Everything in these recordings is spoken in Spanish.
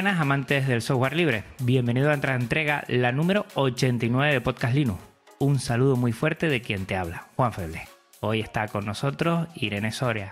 Buenas amantes del software libre. Bienvenido a nuestra entrega, la número 89 de Podcast Linux. Un saludo muy fuerte de quien te habla, Juan Feble. Hoy está con nosotros Irene Soria,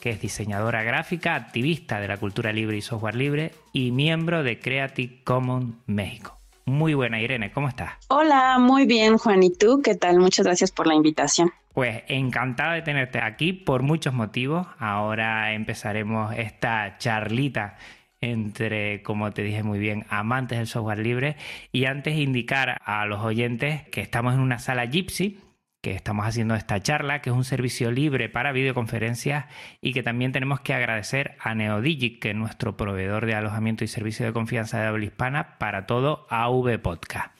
que es diseñadora gráfica, activista de la cultura libre y software libre y miembro de Creative Commons México. Muy buena, Irene, ¿cómo estás? Hola, muy bien, Juan. ¿Y tú qué tal? Muchas gracias por la invitación. Pues encantada de tenerte aquí por muchos motivos. Ahora empezaremos esta charlita entre, como te dije muy bien, amantes del software libre. Y antes indicar a los oyentes que estamos en una sala Gypsy, que estamos haciendo esta charla, que es un servicio libre para videoconferencias y que también tenemos que agradecer a Neodigic, que es nuestro proveedor de alojamiento y servicio de confianza de habla hispana para todo AV Podcast.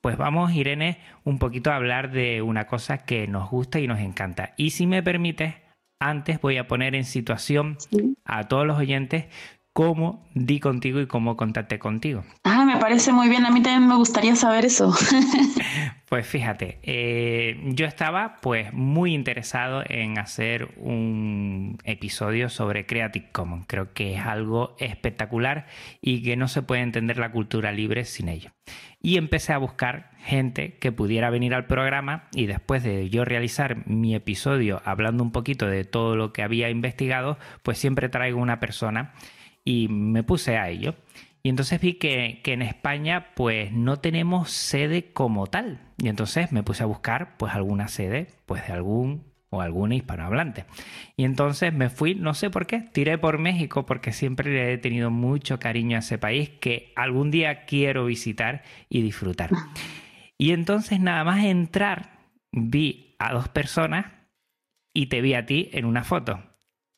Pues vamos, Irene, un poquito a hablar de una cosa que nos gusta y nos encanta. Y si me permites, antes voy a poner en situación a todos los oyentes cómo di contigo y cómo contacté contigo. Ah, me parece muy bien. A mí también me gustaría saber eso. pues fíjate, eh, yo estaba pues muy interesado en hacer un episodio sobre Creative Commons. Creo que es algo espectacular y que no se puede entender la cultura libre sin ello. Y empecé a buscar gente que pudiera venir al programa y después de yo realizar mi episodio hablando un poquito de todo lo que había investigado, pues siempre traigo una persona y me puse a ello. Y entonces vi que, en España pues no tenemos sede como tal. Y entonces me puse a buscar pues alguna sede pues de algún o alguna hispanohablante. Y entonces me fui, no sé por qué, tiré por México porque siempre le he tenido mucho cariño a ese país que algún día quiero visitar y disfrutar. Y entonces nada más entrar vi a dos personas y te vi a ti en una foto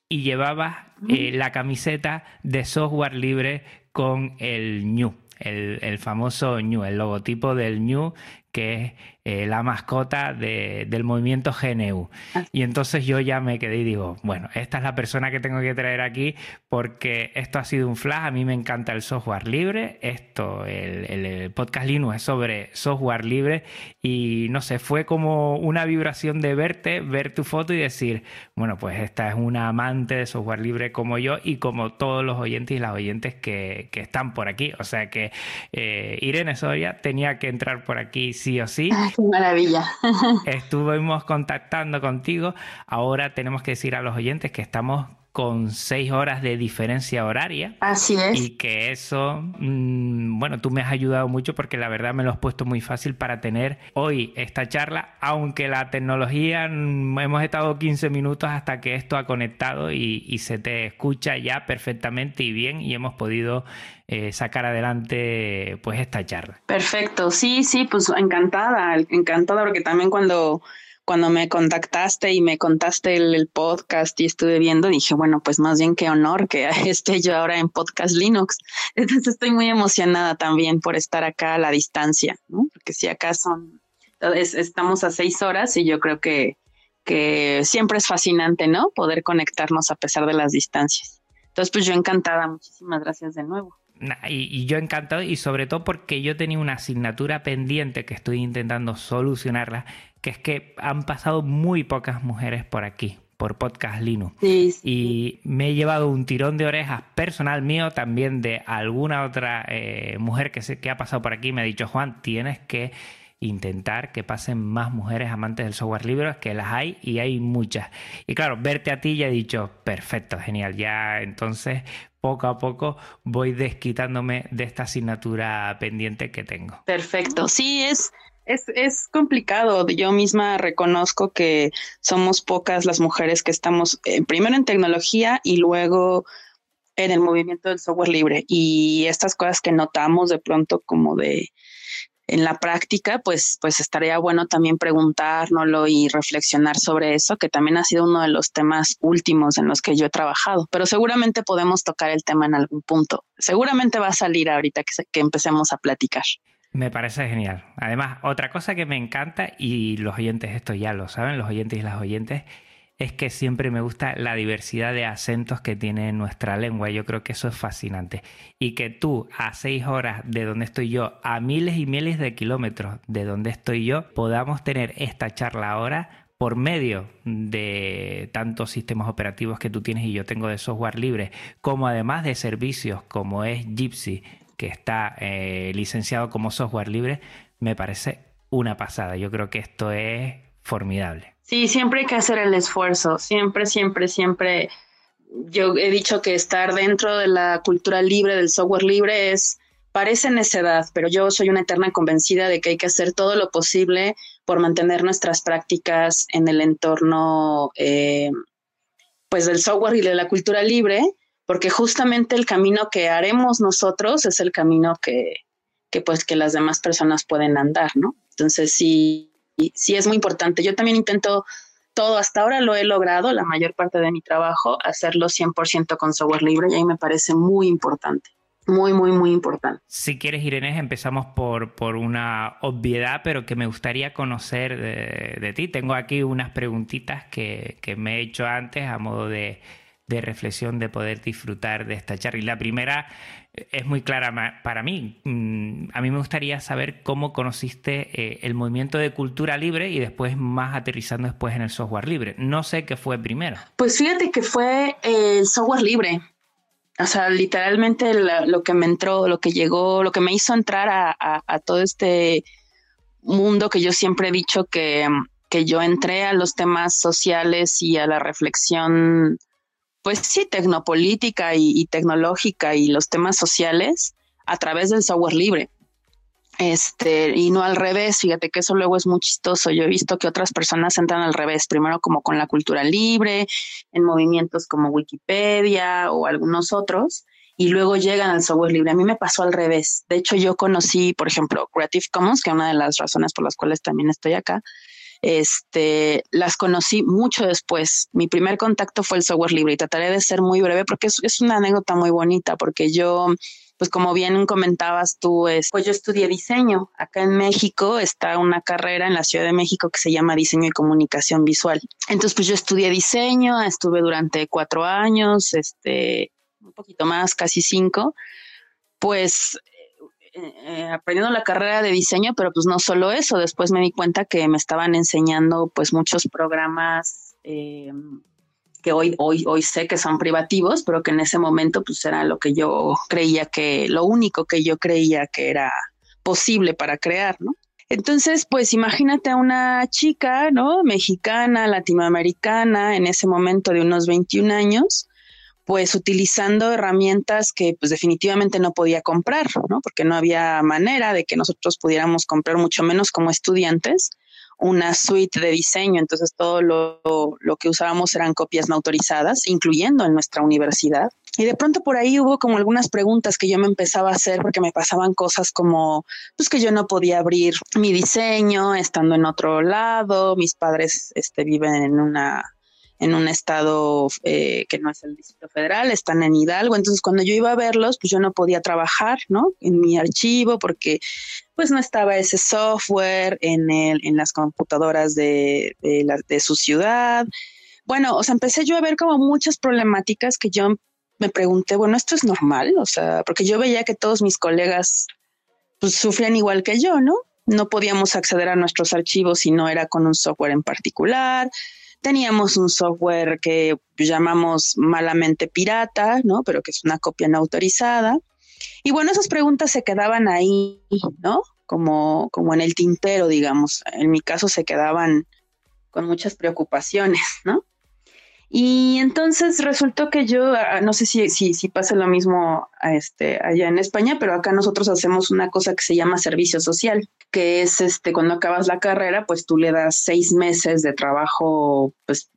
y llevabas eh, la camiseta de software libre con el ñu, el, el, famoso ñu, el logotipo del ñu que es eh, la mascota del movimiento GNU. Y entonces yo ya me quedé y digo, bueno, esta es la persona que tengo que traer aquí porque esto ha sido un flash, a mí me encanta el software libre, esto, el, podcast Linux es sobre software libre y no sé, fue como una vibración de verte, ver tu foto y decir, bueno, pues esta es una amante de software libre como yo y como todos los oyentes y las oyentes que, están por aquí. O sea que eh, Irene Soria tenía que entrar por aquí sí o sí. qué maravilla. Estuvimos contactando contigo. Ahora tenemos que decir a los oyentes que estamos con seis horas de diferencia horaria. Así es. Y que eso, mm, bueno, tú me has ayudado mucho porque la verdad me lo has puesto muy fácil para tener hoy esta charla, aunque la tecnología, mm, hemos estado 15 minutos hasta que esto ha conectado y, se te escucha ya perfectamente y bien y hemos podido eh, sacar adelante pues esta charla. Perfecto, sí, sí, pues encantada, encantada porque también cuando cuando me contactaste y me contaste el, podcast y estuve viendo, dije, bueno, pues más bien qué honor que esté yo ahora en Podcast Linux. Entonces estoy muy emocionada también por estar acá a la distancia, ¿no? Porque si acá son, estamos a seis horas y yo creo que, que siempre es fascinante, ¿no? Poder conectarnos a pesar de las distancias. Entonces, pues yo encantada, muchísimas gracias de nuevo. Y, y, yo encantado y sobre todo porque yo tenía una asignatura pendiente que estoy intentando solucionarla, que es que han pasado muy pocas mujeres por aquí, por Podcast Linux. Y me he llevado un tirón de orejas personal mío, también de alguna otra eh, mujer que, que ha pasado por aquí. Me ha dicho, Juan, tienes que intentar que pasen más mujeres amantes del software libre, que las hay y hay muchas. Y claro, verte a ti ya he dicho, perfecto, genial, ya entonces poco a poco voy desquitándome de esta asignatura pendiente que tengo. Perfecto, sí, es, es, es, complicado. Yo misma reconozco que somos pocas las mujeres que estamos eh, primero en tecnología y luego en el movimiento del software libre y estas cosas que notamos de pronto como de en la práctica, pues, pues estaría bueno también preguntárnoslo y reflexionar sobre eso, que también ha sido uno de los temas últimos en los que yo he trabajado, pero seguramente podemos tocar el tema en algún punto. Seguramente va a salir ahorita que, que empecemos a platicar. Me parece genial. Además, otra cosa que me encanta, y los oyentes esto ya lo saben, los oyentes y las oyentes, es que siempre me gusta la diversidad de acentos que tiene nuestra lengua. Yo creo que eso es fascinante. Y que tú, a seis horas de donde estoy yo, a miles y miles de kilómetros de donde estoy yo, podamos tener esta charla ahora por medio de tantos sistemas operativos que tú tienes y yo tengo de software libre, como además de servicios como es Gypsy, que está eh, licenciado como software libre, me parece una pasada. Yo creo que esto es formidable. Sí, siempre hay que hacer el esfuerzo, siempre, siempre, siempre. Yo he dicho que estar dentro de la cultura libre, del software libre, es, parece necedad, pero yo soy una eterna convencida de que hay que hacer todo lo posible por mantener nuestras prácticas en el entorno, eh, pues, del software y de la cultura libre, porque justamente el camino que haremos nosotros es el camino que, que pues, que las demás personas pueden andar, ¿no? Entonces, sí sí es muy importante. Yo también intento todo, hasta ahora lo he logrado, la mayor parte de mi trabajo, hacerlo 100% con software libre y ahí me parece muy importante. Muy, muy, muy importante. Si quieres, Irene, empezamos por, por una obviedad, pero que me gustaría conocer de, de ti. Tengo aquí unas preguntitas que, que me he hecho antes a modo de, de reflexión de poder disfrutar de esta charla. Y la primera eh, es muy clara para mí. Mm, a mí me gustaría saber cómo conociste eh, el movimiento de cultura libre y después más aterrizando después en el software libre. No sé qué fue primero. Pues fíjate que fue el software libre. O sea, literalmente lo que me entró, lo que llegó, lo que me hizo entrar a, todo este mundo que yo siempre he dicho que, que yo entré a los temas sociales y a la reflexión pues sí, tecnopolítica y, tecnológica y los temas sociales a través del software libre. Este, y no al revés, fíjate que eso luego es muy chistoso. Yo he visto que otras personas entran al revés, primero como con la cultura libre, en movimientos como Wikipedia o algunos otros, y luego llegan al software libre. A mí me pasó al revés. De hecho, yo conocí, por ejemplo, Creative Commons, que es una de las razones por las cuales también estoy acá, este, las conocí mucho después. Mi primer contacto fue el software libre y trataré de ser muy breve porque es, una anécdota muy bonita porque yo pues como bien comentabas tú, es, pues yo estudié diseño. Acá en México está una carrera en la Ciudad de México que se llama diseño y comunicación visual. Entonces, pues yo estudié diseño, estuve durante cuatro años, este, un poquito más, casi cinco. Pues eh, aprendiendo la carrera de diseño, pero pues no solo eso, después me di cuenta que me estaban enseñando pues muchos programas eh, que hoy, hoy, hoy sé que son privativos, pero que en ese momento pues era lo que yo creía que, lo único que yo creía que era posible para crear, ¿no? Entonces, pues imagínate a una chica, ¿no? Mexicana, latinoamericana, en ese momento de unos 21 años, pues utilizando herramientas que pues definitivamente no podía comprar, ¿no? Porque no había manera de que nosotros pudiéramos comprar mucho menos como estudiantes una suite de diseño, entonces todo lo, lo que usábamos eran copias no autorizadas, incluyendo en nuestra universidad. Y de pronto por ahí hubo como algunas preguntas que yo me empezaba a hacer porque me pasaban cosas como, pues que yo no podía abrir mi diseño estando en otro lado, mis padres este, viven en una en un estado eh, que no es el Distrito Federal, están en Hidalgo. Entonces, cuando yo iba a verlos, pues yo no podía trabajar, ¿no? En mi archivo porque pues no estaba ese software en, el, en las computadoras de, de, su ciudad. Bueno, o sea, empecé yo a ver como muchas problemáticas que yo me pregunté, bueno, ¿esto es normal? O sea, porque yo veía que todos mis colegas pues sufrían igual que yo, ¿no? No podíamos acceder a nuestros archivos si no era con un software en particular Teníamos un software que llamamos malamente pirata, ¿no? Pero que es una copia no autorizada. Y bueno, esas preguntas se quedaban ahí, ¿no? Como, como en el tintero, digamos. En mi caso se quedaban con muchas preocupaciones, ¿no? Y entonces resultó que yo, ah, no sé si, si, pasa lo mismo a este, allá en España, pero acá nosotros hacemos una cosa que se llama servicio social, que es este, cuando acabas la carrera, pues tú le das seis meses de trabajo, pues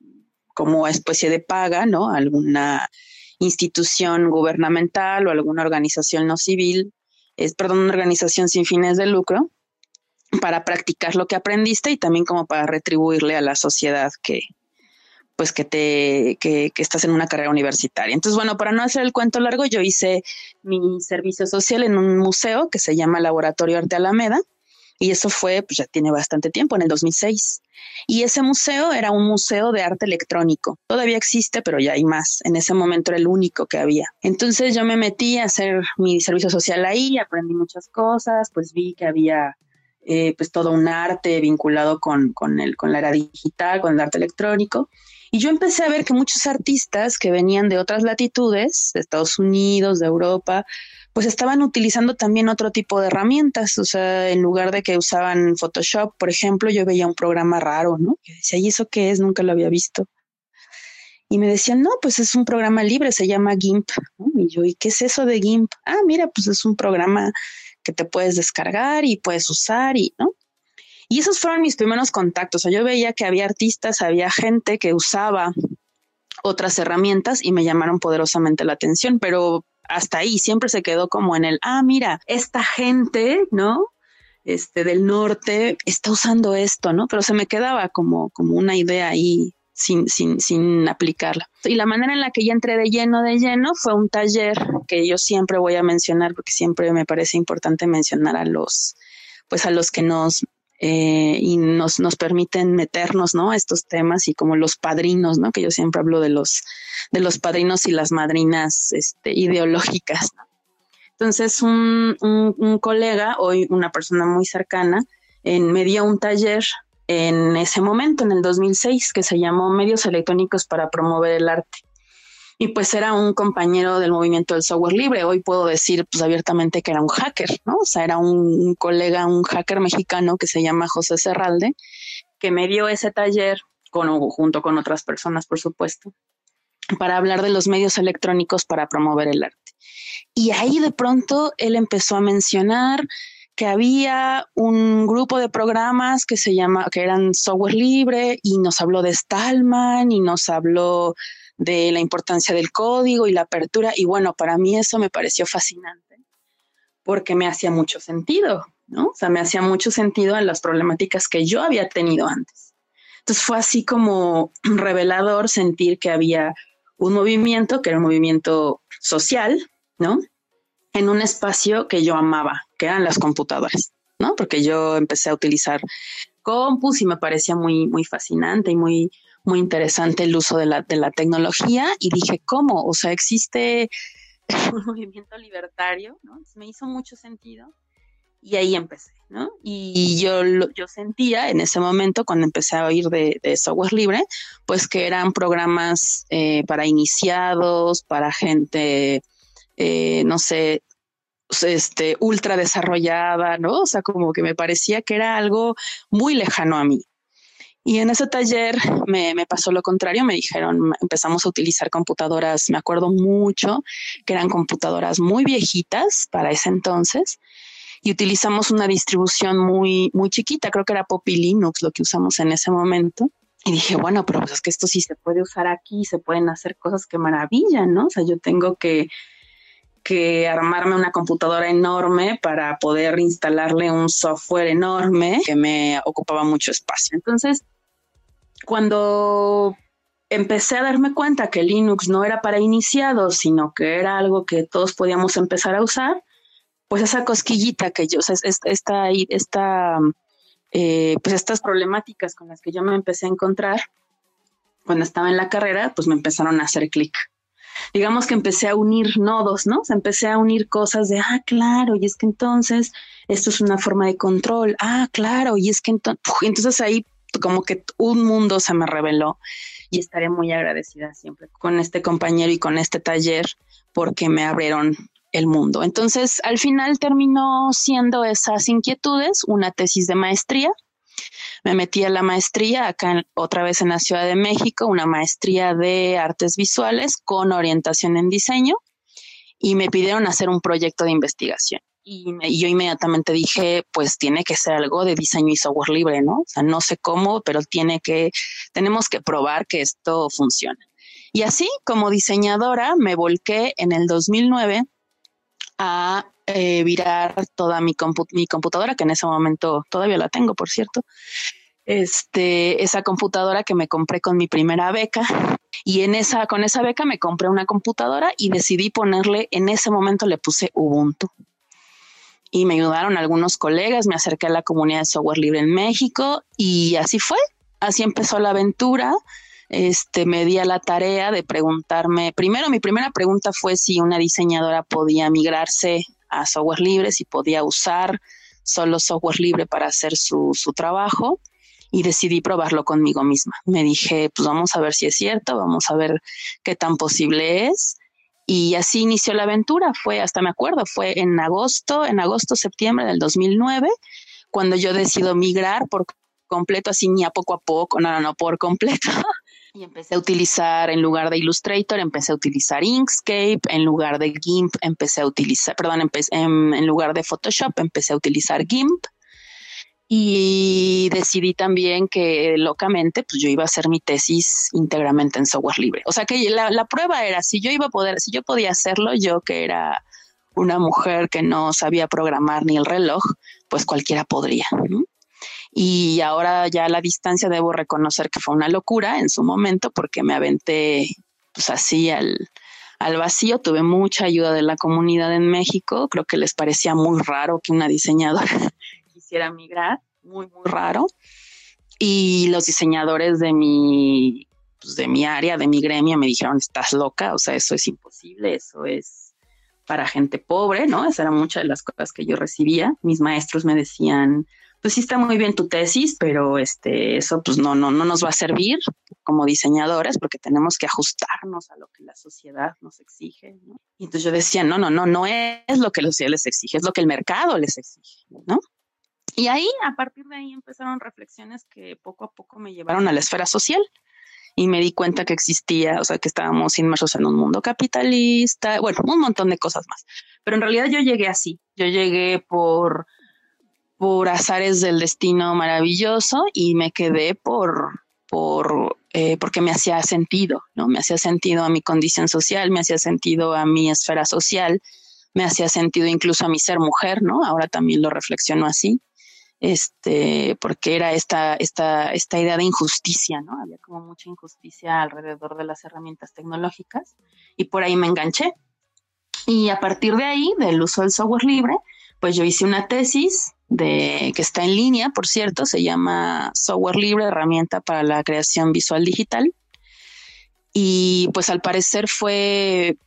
como especie de paga, ¿no? Alguna institución gubernamental o alguna organización no civil, es, perdón, una organización sin fines de lucro, para practicar lo que aprendiste y también como para retribuirle a la sociedad que, pues que te, que, estás en una carrera universitaria. Entonces, bueno, para no hacer el cuento largo, yo hice mi servicio social en un museo que se llama Laboratorio Arte Alameda y eso fue, pues ya tiene bastante tiempo, en el 2006. Y ese museo era un museo de arte electrónico. Todavía existe, pero ya hay más. En ese momento era el único que había. Entonces yo me metí a hacer mi servicio social ahí, aprendí muchas cosas, pues vi que había eh, pues todo un arte vinculado con, con, el, con la era digital, con el arte electrónico. Y yo empecé a ver que muchos artistas que venían de otras latitudes, de Estados Unidos, de Europa, pues estaban utilizando también otro tipo de herramientas. O sea, en lugar de que usaban Photoshop, por ejemplo, yo veía un programa raro, ¿no? Y decía, ¿y eso qué es? Nunca lo había visto. Y me decían, no, pues es un programa libre, se llama GIMP. Y yo, ¿y qué es eso de GIMP? Ah, mira, pues es un programa que te puedes descargar y puedes usar y, ¿no? Y esos fueron mis primeros contactos. O sea, yo veía que había artistas, había gente que usaba otras herramientas y me llamaron poderosamente la atención, pero hasta ahí siempre se quedó como en el, ah, mira, esta gente, ¿no? Este del norte está usando esto, ¿no? Pero se me quedaba como, como una idea ahí sin, sin, sin aplicarla. Y la manera en la que ya entré de lleno, de lleno, fue un taller que yo siempre voy a mencionar porque siempre me parece importante mencionar a los, pues a los que nos eh, y nos, nos permiten meternos, ¿no? A estos temas y como los padrinos, ¿no? Que yo siempre hablo de los, de los padrinos y las madrinas este, ideológicas. Entonces, un, un, colega, hoy una persona muy cercana, en, me dio un taller en ese momento, en el 2006, que se llamó Medios Electrónicos para Promover el Arte y pues era un compañero del movimiento del software libre. Hoy puedo decir pues abiertamente que era un hacker, ¿no? O sea, era un, colega, un hacker mexicano que se llama José Serralde, que me dio ese taller con, junto con otras personas, por supuesto, para hablar de los medios electrónicos para promover el arte. Y ahí de pronto él empezó a mencionar que había un grupo de programas que se llama, que eran software libre y nos habló de Stallman y nos habló de la importancia del código y la apertura. Y bueno, para mí eso me pareció fascinante porque me hacía mucho sentido, ¿no? O sea, me hacía mucho sentido en las problemáticas que yo había tenido antes. Entonces fue así como revelador sentir que había un movimiento, que era un movimiento social, ¿no? En un espacio que yo amaba, que eran las computadoras, ¿no? Porque yo empecé a utilizar compus y me parecía muy, muy fascinante y muy, muy interesante el uso de la, de la tecnología y dije, ¿cómo? O sea, existe un movimiento libertario, ¿no? me hizo mucho sentido y ahí empecé, ¿no? Y yo, yo sentía en ese momento, cuando empecé a oír de, software libre, pues que eran programas eh, para iniciados, para gente, eh, no sé, este, ultra desarrollada, ¿no? O sea, como que me parecía que era algo muy lejano a mí. Y en ese taller me, pasó lo contrario, me dijeron, empezamos a utilizar computadoras, me acuerdo mucho, que eran computadoras muy viejitas para ese entonces, y utilizamos una distribución muy, muy chiquita, creo que era Poppy Linux lo que usamos en ese momento. Y dije, bueno, pero pues es que esto sí se puede usar aquí, se pueden hacer cosas que maravillan, ¿no? O sea, yo tengo que, que armarme una computadora enorme para poder instalarle un software enorme que me ocupaba mucho espacio. Entonces, cuando empecé a darme cuenta que Linux no era para iniciados, sino que era algo que todos podíamos empezar a usar, pues esa cosquillita que yo, o sea, esta, esta, eh, pues estas problemáticas con las que yo me empecé a encontrar cuando estaba en la carrera, pues me empezaron a hacer clic. Digamos que empecé a unir nodos, ¿no? O empecé a unir cosas de, ah, claro, y es que entonces esto es una forma de control, ah, claro, y es que entonces, entonces ahí como que un mundo se me reveló y estaré muy agradecida siempre con este compañero y con este taller porque me abrieron el mundo. Entonces, al final terminó siendo esas inquietudes una tesis de maestría. Me metí a la maestría acá otra vez en la Ciudad de México, una maestría de artes visuales con orientación en diseño y me pidieron hacer un proyecto de investigación y, yo inmediatamente dije, pues tiene que ser algo de diseño y software libre, ¿no? O sea, no sé cómo, pero tiene que, tenemos que probar que esto funciona. Y así, como diseñadora, me volqué en el 2009 a eh, virar toda mi, mi computadora, que en ese momento todavía la tengo, por cierto, este, esa computadora que me compré con mi primera beca. Y en esa, con esa beca me compré una computadora y decidí ponerle, en ese momento le puse Ubuntu. Y me ayudaron algunos colegas, me acerqué a la comunidad de software libre en México y así fue. Así empezó la aventura. Este, me di a la tarea de preguntarme, primero mi primera pregunta fue si una diseñadora podía migrarse a software libre, si podía usar solo software libre para hacer su, su trabajo y decidí probarlo conmigo misma. Me dije, pues vamos a ver si es cierto, vamos a ver qué tan posible es. Y así inició la aventura. Fue, hasta me acuerdo, fue en agosto, en agosto, septiembre del 2009, cuando yo decido migrar por completo, así ni a poco a poco, no, no, no, por completo. Y empecé a utilizar, en lugar de Illustrator, empecé a utilizar Inkscape, en lugar de GIMP, empecé a utilizar, perdón, en, en lugar de Photoshop, empecé a utilizar GIMP y decidí también que locamente pues yo iba a hacer mi tesis íntegramente en software libre. O sea que la, la, prueba era si yo iba a poder, si yo podía hacerlo, yo que era una mujer que no sabía programar ni el reloj, pues cualquiera podría. Y ahora ya a la distancia debo reconocer que fue una locura en su momento porque me aventé pues así al, al vacío. Tuve mucha ayuda de la comunidad en México. Creo que les parecía muy raro que una diseñadora quisiera migrar, muy, muy raro. Y los diseñadores de mi, pues de mi área, de mi gremio, me dijeron, estás loca, o sea, eso es imposible, eso es para gente pobre, ¿no? Esa era muchas de las cosas que yo recibía. Mis maestros me decían, pues sí está muy bien tu tesis, pero este, eso pues no, no, no nos va a servir como diseñadores porque tenemos que ajustarnos a lo que la sociedad nos exige. ¿no? Y entonces yo decía, no, no, no, no es lo que la sociedad les exige, es lo que el mercado les exige, ¿no? Y ahí, a partir de ahí, empezaron reflexiones que poco a poco me llevaron a la esfera social y me di cuenta que existía, o sea, que estábamos inmersos en un mundo capitalista, bueno, un montón de cosas más. Pero en realidad yo llegué así, yo llegué por, por azares del destino maravilloso y me quedé por, por, eh, porque me hacía sentido, ¿no? Me hacía sentido a mi condición social, me hacía sentido a mi esfera social, me hacía sentido incluso a mi ser mujer, ¿no? Ahora también lo reflexiono así este, porque era esta, esta, esta idea de injusticia, ¿no? Había como mucha injusticia alrededor de las herramientas tecnológicas y por ahí me enganché. Y a partir de ahí, del uso del software libre, pues yo hice una tesis de, que está en línea, por cierto, se llama Software Libre, herramienta para la creación visual digital. Y pues al parecer fue,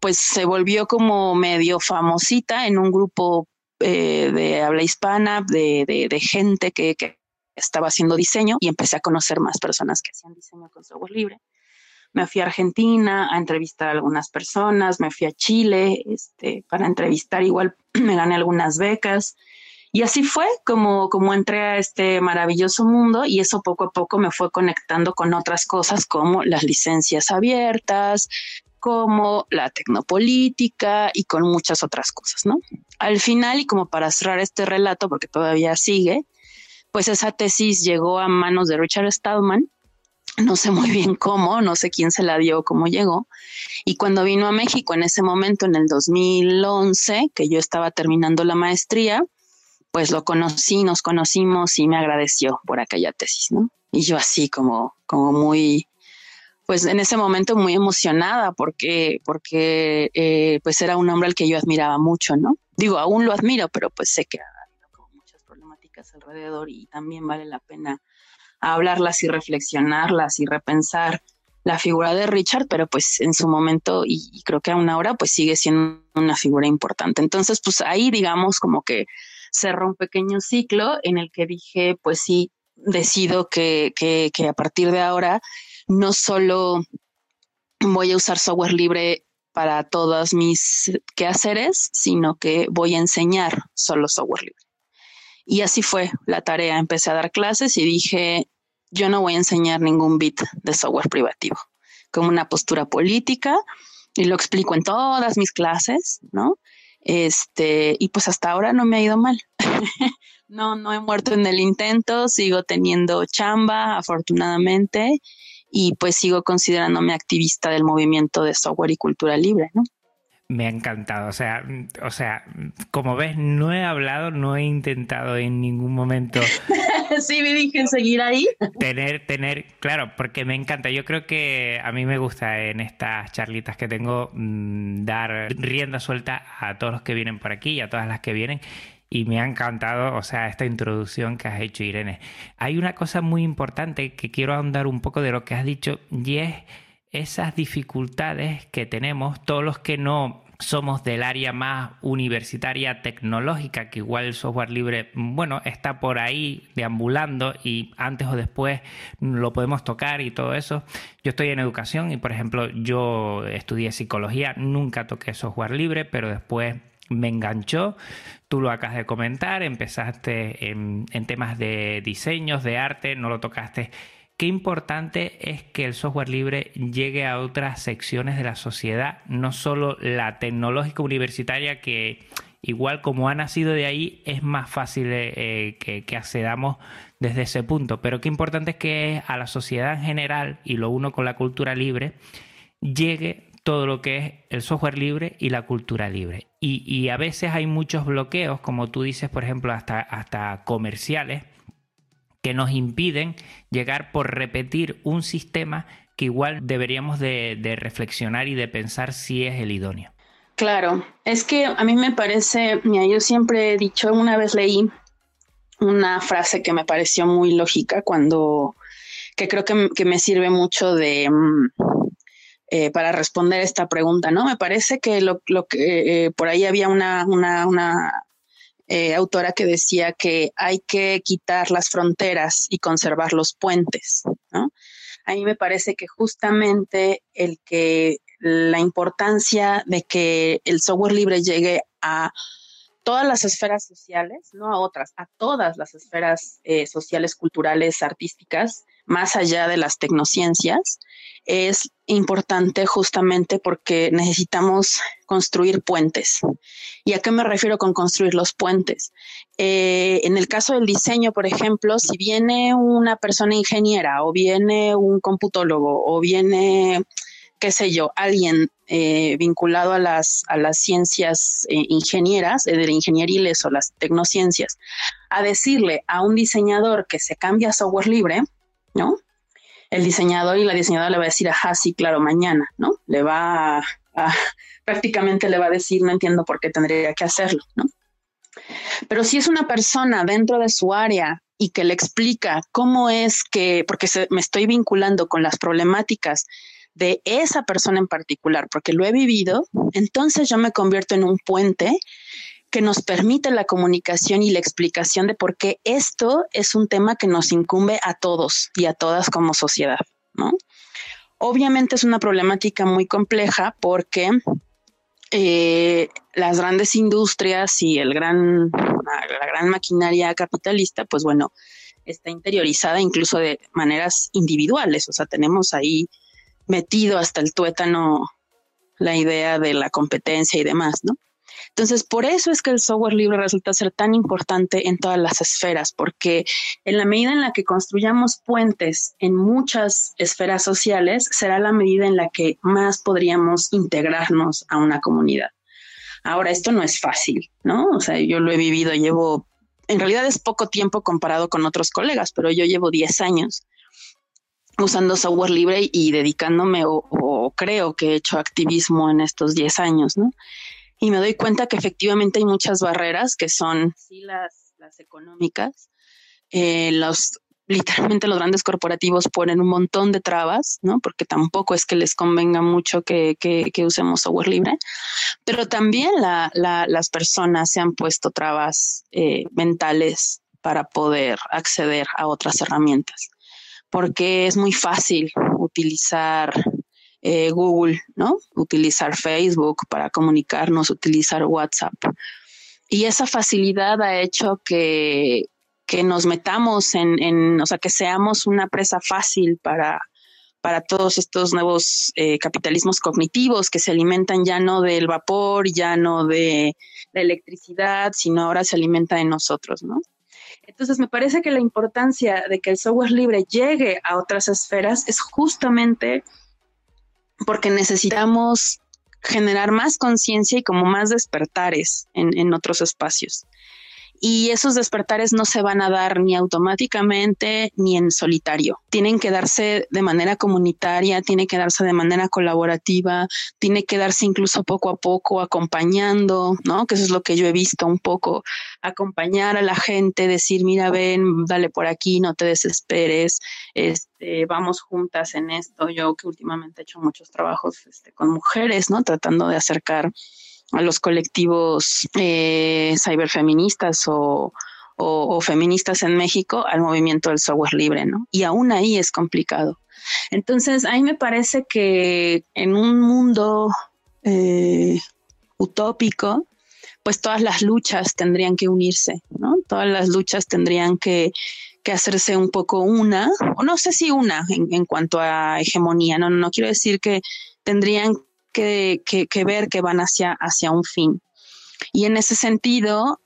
pues se volvió como medio famosita en un grupo eh, de habla hispana, de, de, gente que, que, estaba haciendo diseño y empecé a conocer más personas que hacían diseño con software libre. Me fui a Argentina a entrevistar a algunas personas, me fui a Chile este, para entrevistar, igual me gané algunas becas. Y así fue como, como entré a este maravilloso mundo y eso poco a poco me fue conectando con otras cosas como las licencias abiertas, como la tecnopolítica y con muchas otras cosas, ¿no? Al final, y como para cerrar este relato, porque todavía sigue, pues esa tesis llegó a manos de Richard Stallman, no sé muy bien cómo, no sé quién se la dio, cómo llegó. Y cuando vino a México en ese momento, en el 2011, que yo estaba terminando la maestría, pues lo conocí, nos conocimos y me agradeció por aquella tesis, ¿no? Y yo así como, como muy, pues en ese momento muy emocionada porque, porque eh, pues era un hombre al que yo admiraba mucho, ¿no? Digo, aún lo admiro, pero pues sé que ha habido muchas problemáticas alrededor y también vale la pena hablarlas y reflexionarlas y repensar la figura de Richard, pero pues en su momento y, creo que aún ahora pues sigue siendo una figura importante. Entonces pues ahí digamos como que cerró un pequeño ciclo en el que dije pues sí, decido que, que, que a partir de ahora no solo voy a usar software libre para todos mis quehaceres, sino que voy a enseñar solo software libre. Y así fue la tarea. Empecé a dar clases y dije, yo no voy a enseñar ningún bit de software privativo, como una postura política, y lo explico en todas mis clases, ¿no? Este, y pues hasta ahora no me ha ido mal. no, no he muerto en el intento, sigo teniendo chamba, afortunadamente, y pues sigo considerándome activista del movimiento de software y cultura libre, ¿no? Me ha encantado, o sea, o sea, como ves, no he hablado, no he intentado en ningún momento. sí, me dije seguir ahí. Tener, tener, claro, porque me encanta. Yo creo que a mí me gusta en estas charlitas que tengo mm, dar rienda suelta a todos los que vienen por aquí y a todas las que vienen y me ha encantado, o sea, esta introducción que has hecho, Irene. Hay una cosa muy importante que quiero ahondar un poco de lo que has dicho y es esas dificultades que tenemos todos los que no somos del área más universitaria tecnológica, que igual el software libre, bueno, está por ahí deambulando y antes o después lo podemos tocar y todo eso. Yo estoy en educación y, por ejemplo, yo estudié psicología, nunca toqué software libre, pero después me enganchó. Tú lo acabas de comentar, empezaste en, temas de diseños, de arte, no lo tocaste Qué importante es que el software libre llegue a otras secciones de la sociedad, no solo la tecnológica universitaria, que igual como ha nacido de ahí, es más fácil eh, que, accedamos desde ese punto. Pero qué importante es que a la sociedad en general, y lo uno con la cultura libre, llegue todo lo que es el software libre y la cultura libre. Y, y a veces hay muchos bloqueos, como tú dices, por ejemplo, hasta, hasta comerciales que nos impiden llegar por repetir un sistema que igual deberíamos de, reflexionar y de pensar si es el idóneo. Claro, es que a mí me parece, mira, yo siempre he dicho, una vez leí una frase que me pareció muy lógica cuando, que creo que, me sirve mucho de, mm, eh, para responder esta pregunta, ¿no? Me parece que lo, que eh, por ahí había una, una, eh, autora que decía que hay que quitar las fronteras y conservar los puentes, ¿no? A mí me parece que justamente el que la importancia de que el software libre llegue a todas las esferas sociales, no a otras, a todas las esferas eh, sociales, culturales, artísticas, más allá de las tecnociencias, es importante justamente porque necesitamos construir puentes. ¿Y a qué me refiero con construir los puentes? Eh, en el caso del diseño, por ejemplo, si viene una persona ingeniera o viene un computólogo o viene, qué sé yo, alguien eh, vinculado a las, a las ciencias eh, ingenieras, de ingenieriles o las tecnociencias, a decirle a un diseñador que se cambia software libre, ¿no? El diseñador y la diseñadora le va a decir, ajá, sí, claro, mañana, ¿no? Le va a, prácticamente le va a decir, no entiendo por qué tendría que hacerlo, ¿no? Pero si es una persona dentro de su área y que le explica cómo es que, porque me estoy vinculando con las problemáticas de esa persona en particular, porque lo he vivido, entonces yo me convierto en un puente que nos permite la comunicación y la explicación de por qué esto es un tema que nos incumbe a todos y a todas como sociedad, ¿no? Obviamente es una problemática muy compleja porque eh, las grandes industrias y el gran, la gran maquinaria capitalista, pues bueno, está interiorizada incluso de maneras individuales. O sea, tenemos ahí metido hasta el tuétano la idea de la competencia y demás, ¿no? Entonces, por eso es que el software libre resulta ser tan importante en todas las esferas, porque en la medida en la que construyamos puentes en muchas esferas sociales, será la medida en la que más podríamos integrarnos a una comunidad. Ahora, esto no es fácil, ¿no? O sea, yo lo he vivido, llevo, en realidad es poco tiempo comparado con otros colegas, pero yo llevo 10 años usando software libre y dedicándome o, creo que he hecho activismo en estos 10 años, ¿no? Y me doy cuenta que efectivamente hay muchas barreras que son sí las, las económicas. Eh, los literalmente los grandes corporativos ponen un montón de trabas, ¿no? Porque tampoco es que les convenga mucho que, que, usemos software libre, pero también la, las personas se han puesto trabas eh, mentales para poder acceder a otras herramientas, porque es muy fácil utilizar eh, Google, ¿no? Utilizar Facebook para comunicarnos, utilizar WhatsApp. Y esa facilidad ha hecho que, que nos metamos en, en, o sea, que seamos una presa fácil para, para todos estos nuevos eh, capitalismos cognitivos que se alimentan ya no del vapor, ya no de la electricidad, sino ahora se alimenta de nosotros, ¿no? Entonces, me parece que la importancia de que el software libre llegue a otras esferas es justamente porque necesitamos generar más conciencia y como más despertares en, en otros espacios y esos despertares no se van a dar ni automáticamente ni en solitario. Tienen que darse de manera comunitaria, tiene que darse de manera colaborativa, tiene que darse incluso poco a poco acompañando, ¿no? Que eso es lo que yo he visto un poco, acompañar a la gente, decir, mira, ven, dale por aquí, no te desesperes, este, vamos juntas en esto. Yo que últimamente he hecho muchos trabajos este, con mujeres, ¿no? Tratando de acercar a los colectivos eh, cyberfeministas o, o, feministas en México al movimiento del software libre, ¿no? Y aún ahí es complicado. Entonces, a mí me parece que en un mundo eh, utópico, pues todas las luchas tendrían que unirse, ¿no? Todas las luchas tendrían que, que hacerse un poco una, o no sé si una en, en cuanto a hegemonía, no, no quiero decir que tendrían que, ver que van hacia, hacia un fin. Y en ese sentido,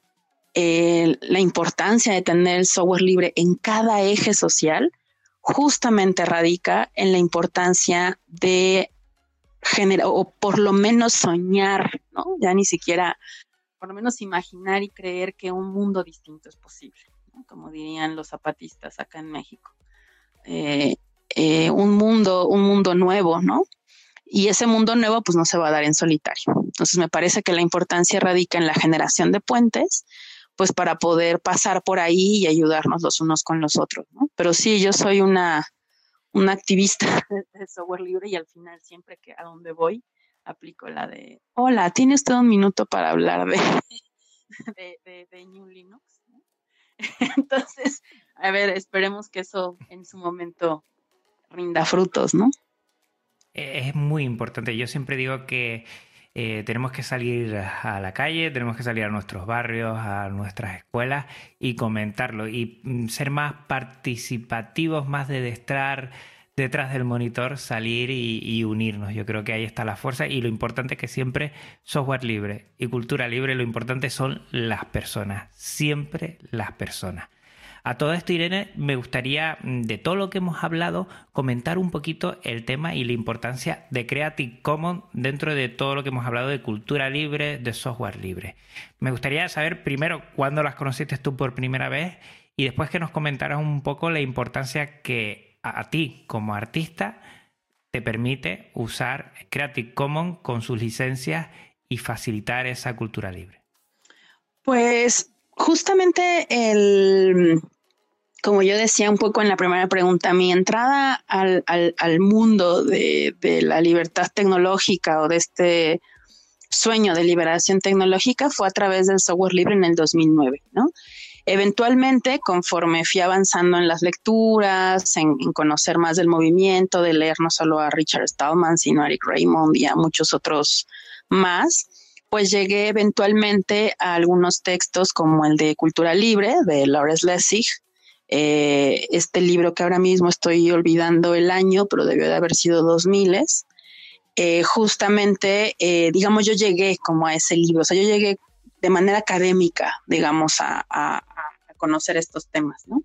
la importancia de tener el software libre en cada eje social justamente radica en la importancia de generar, o por lo menos soñar, ¿no? Ya ni siquiera, por lo menos imaginar y creer que un mundo distinto es posible, como dirían los zapatistas acá en México. Eh, eh, un mundo, un mundo nuevo, ¿no? Y ese mundo nuevo pues no se va a dar en solitario. Entonces me parece que la importancia radica en la generación de puentes, pues para poder pasar por ahí y ayudarnos los unos con los otros, ¿no? Pero sí, yo soy una, una activista de software libre y al final siempre que a donde voy aplico la de, hola, ¿tienes todo un minuto para hablar de, de, de, New Linux? Entonces, a ver, esperemos que eso en su momento rinda frutos, ¿no? Es muy importante. Yo siempre digo que eh, tenemos que salir a la calle, tenemos que salir a nuestros barrios, a nuestras escuelas y comentarlo y mm, ser más participativos, más de estar detrás del monitor, salir y, y, unirnos. Yo creo que ahí está la fuerza y lo importante es que siempre software libre y cultura libre, lo importante son las personas, siempre las personas. A todo esto, Irene, me gustaría, mm, de todo lo que hemos hablado, comentar un poquito el tema y la importancia de Creative Commons dentro de todo lo que hemos hablado de cultura libre, de software libre. Me gustaría saber primero cuándo las conociste tú por primera vez y después que nos comentaras un poco la importancia que a, ti como artista te permite usar Creative Commons con sus licencias y facilitar esa cultura libre. Pues justamente el, como yo decía un poco en la primera pregunta, mi entrada al, mundo de, la libertad tecnológica o de este sueño de liberación tecnológica fue a través del software libre en el 2009, ¿no? Eventualmente, conforme fui avanzando en las lecturas, en, conocer más del movimiento, de leer no solo a Richard Stallman, sino a Eric Raymond y a muchos otros más, pues llegué eventualmente a algunos textos como el de Cultura Libre de Lawrence Lessig, eh, este libro que ahora mismo estoy olvidando el año, pero debió de haber sido 2000, eh, justamente, eh, digamos, yo llegué como a ese libro, o sea, yo llegué de manera académica, digamos, a, conocer estos temas, ¿no?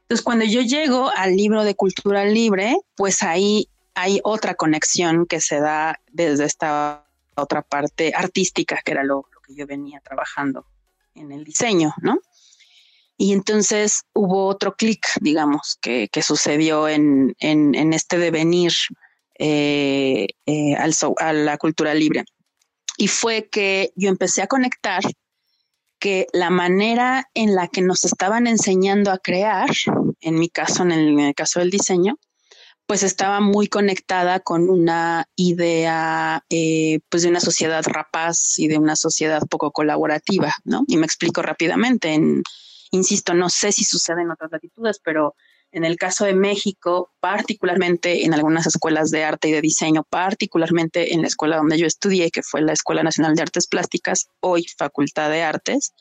Entonces, cuando yo llego al libro de cultura libre, pues ahí hay otra conexión que se da desde esta otra parte artística, que era lo que yo venía trabajando en el diseño, ¿no? Y entonces hubo otro clic, digamos, que, sucedió en, este devenir eh, eh, a la cultura libre. Y fue que yo empecé a conectar que la manera en la que nos estaban enseñando a crear, en mi caso, en el, caso del diseño, pues estaba muy conectada con una idea eh, pues de una sociedad rapaz y de una sociedad poco colaborativa, ¿no? Y me explico rápidamente. En, Insisto, no sé si sucede en otras latitudes, pero en el caso de México, particularmente en algunas escuelas de arte y de diseño, particularmente en la escuela donde yo estudié, que fue la Escuela Nacional de Artes Plásticas, hoy Facultad de Artes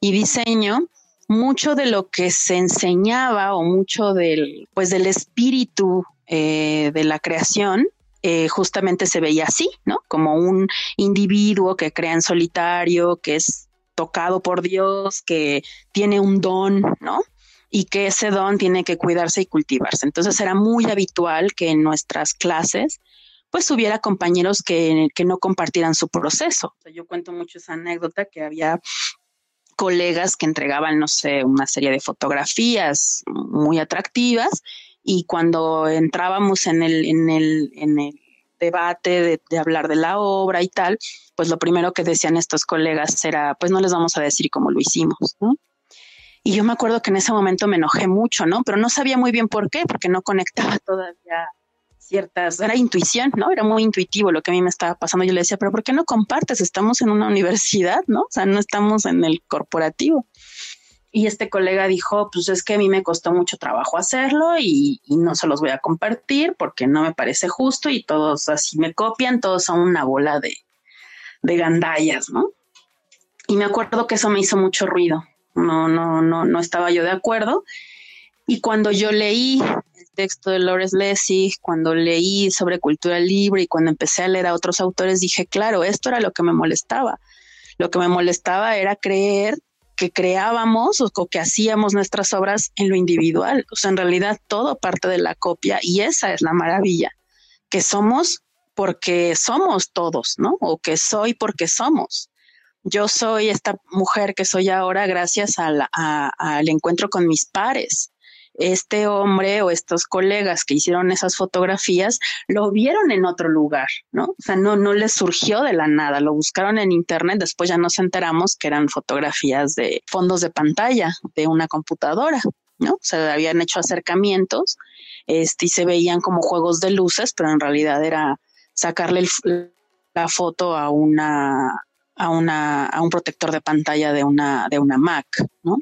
y Diseño, mucho de lo que se enseñaba o mucho del, pues del espíritu eh, de la creación eh, justamente se veía así, ¿no? Como un individuo que crea en solitario, que es tocado por Dios, que tiene un don, ¿no? Y que ese don tiene que cuidarse y cultivarse. Entonces era muy habitual que en nuestras clases pues hubiera compañeros que, no compartieran su proceso. yo cuento mucho esa anécdota que había colegas que entregaban, no sé, una serie de fotografías muy atractivas y cuando entrábamos en el, en el, en el debate de, hablar de la obra y tal, pues lo primero que decían estos colegas era, pues no les vamos a decir cómo lo hicimos, ¿no? Y yo me acuerdo que en ese momento me enojé mucho, ¿no? Pero no sabía muy bien por qué, porque no conectaba todavía ciertas, era intuición, ¿no? Era muy intuitivo lo que a mí me estaba pasando. Yo le decía, pero ¿por qué no compartes? Estamos en una universidad, ¿no? O sea, no estamos en el corporativo. Y este colega dijo, pues es que a mí me costó mucho trabajo hacerlo y, no se los voy a compartir porque no me parece justo y todos así me copian, todos son una bola de, de gandallas, ¿no? Y me acuerdo que eso me hizo mucho ruido. No, no, no, no estaba yo de acuerdo. Y cuando yo leí el texto de Lawrence Lessig, cuando leí sobre cultura libre y cuando empecé a leer a otros autores, dije, claro, esto era lo que me molestaba. Lo que me molestaba era creer que creábamos o que hacíamos nuestras obras en lo individual. O sea, en realidad todo parte de la copia y esa es la maravilla, que somos porque somos todos, ¿no? O que soy porque somos. Yo soy esta mujer que soy ahora gracias al encuentro con mis pares este hombre o estos colegas que hicieron esas fotografías lo vieron en otro lugar, ¿no? O sea, no, no les surgió de la nada, lo buscaron en internet, después ya nos enteramos que eran fotografías de fondos de pantalla de una computadora, ¿no? O sea, habían hecho acercamientos este, y se veían como juegos de luces, pero en realidad era sacarle la foto a una a una a un protector de pantalla de una de una Mac, ¿no?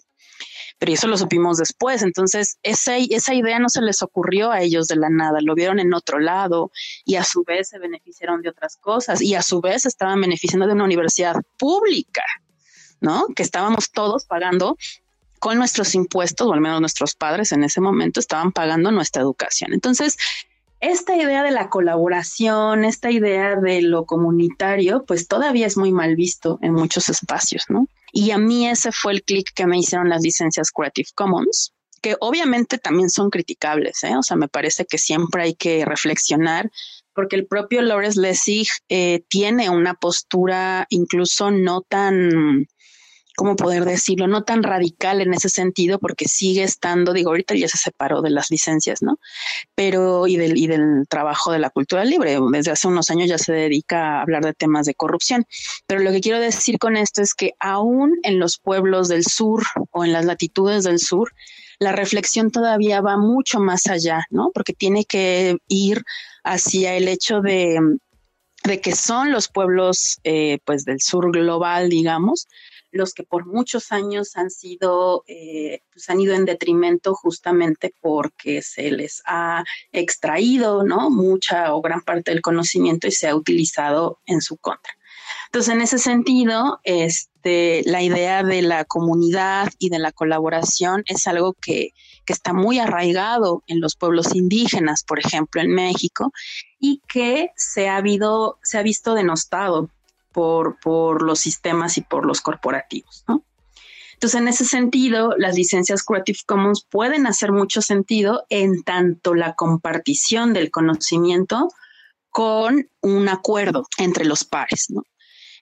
Pero eso lo supimos después. Entonces, esa, esa idea no se les ocurrió a ellos de la nada, lo vieron en otro lado y a su vez se beneficiaron de otras cosas y a su vez estaban beneficiando de una universidad pública, ¿no? Que estábamos todos pagando con nuestros impuestos, o al menos nuestros padres en ese momento estaban pagando nuestra educación. Entonces, esta idea de la colaboración, esta idea de lo comunitario, pues todavía es muy mal visto en muchos espacios, ¿no? Y a mí ese fue el clic que me hicieron las licencias Creative Commons, que obviamente también son criticables, ¿eh? O sea, me parece que siempre hay que reflexionar porque el propio Lawrence Lessig eh, tiene una postura incluso no tan ¿cómo poder decirlo? No tan radical en ese sentido, porque sigue estando, digo, ahorita ya se separó de las licencias, ¿no? Pero y del, y del trabajo de la cultura libre. Desde hace unos años ya se dedica a hablar de temas de corrupción. Pero lo que quiero decir con esto es que aún en los pueblos del sur o en las latitudes del sur, la reflexión todavía va mucho más allá, ¿no? Porque tiene que ir hacia el hecho de, de que son los pueblos eh, pues del sur global, digamos, los que por muchos años han sido, eh, pues han ido en detrimento justamente porque se les ha extraído, ¿no? Mucha o gran parte del conocimiento y se ha utilizado en su contra. Entonces, en ese sentido, este, la idea de la comunidad y de la colaboración es algo que, que está muy arraigado en los pueblos indígenas, por ejemplo, en México, y que se ha, habido, se ha visto denostado por, los sistemas y por los corporativos, Entonces, en ese sentido, las licencias Creative Commons pueden hacer mucho sentido en tanto la compartición del conocimiento con un acuerdo entre los pares.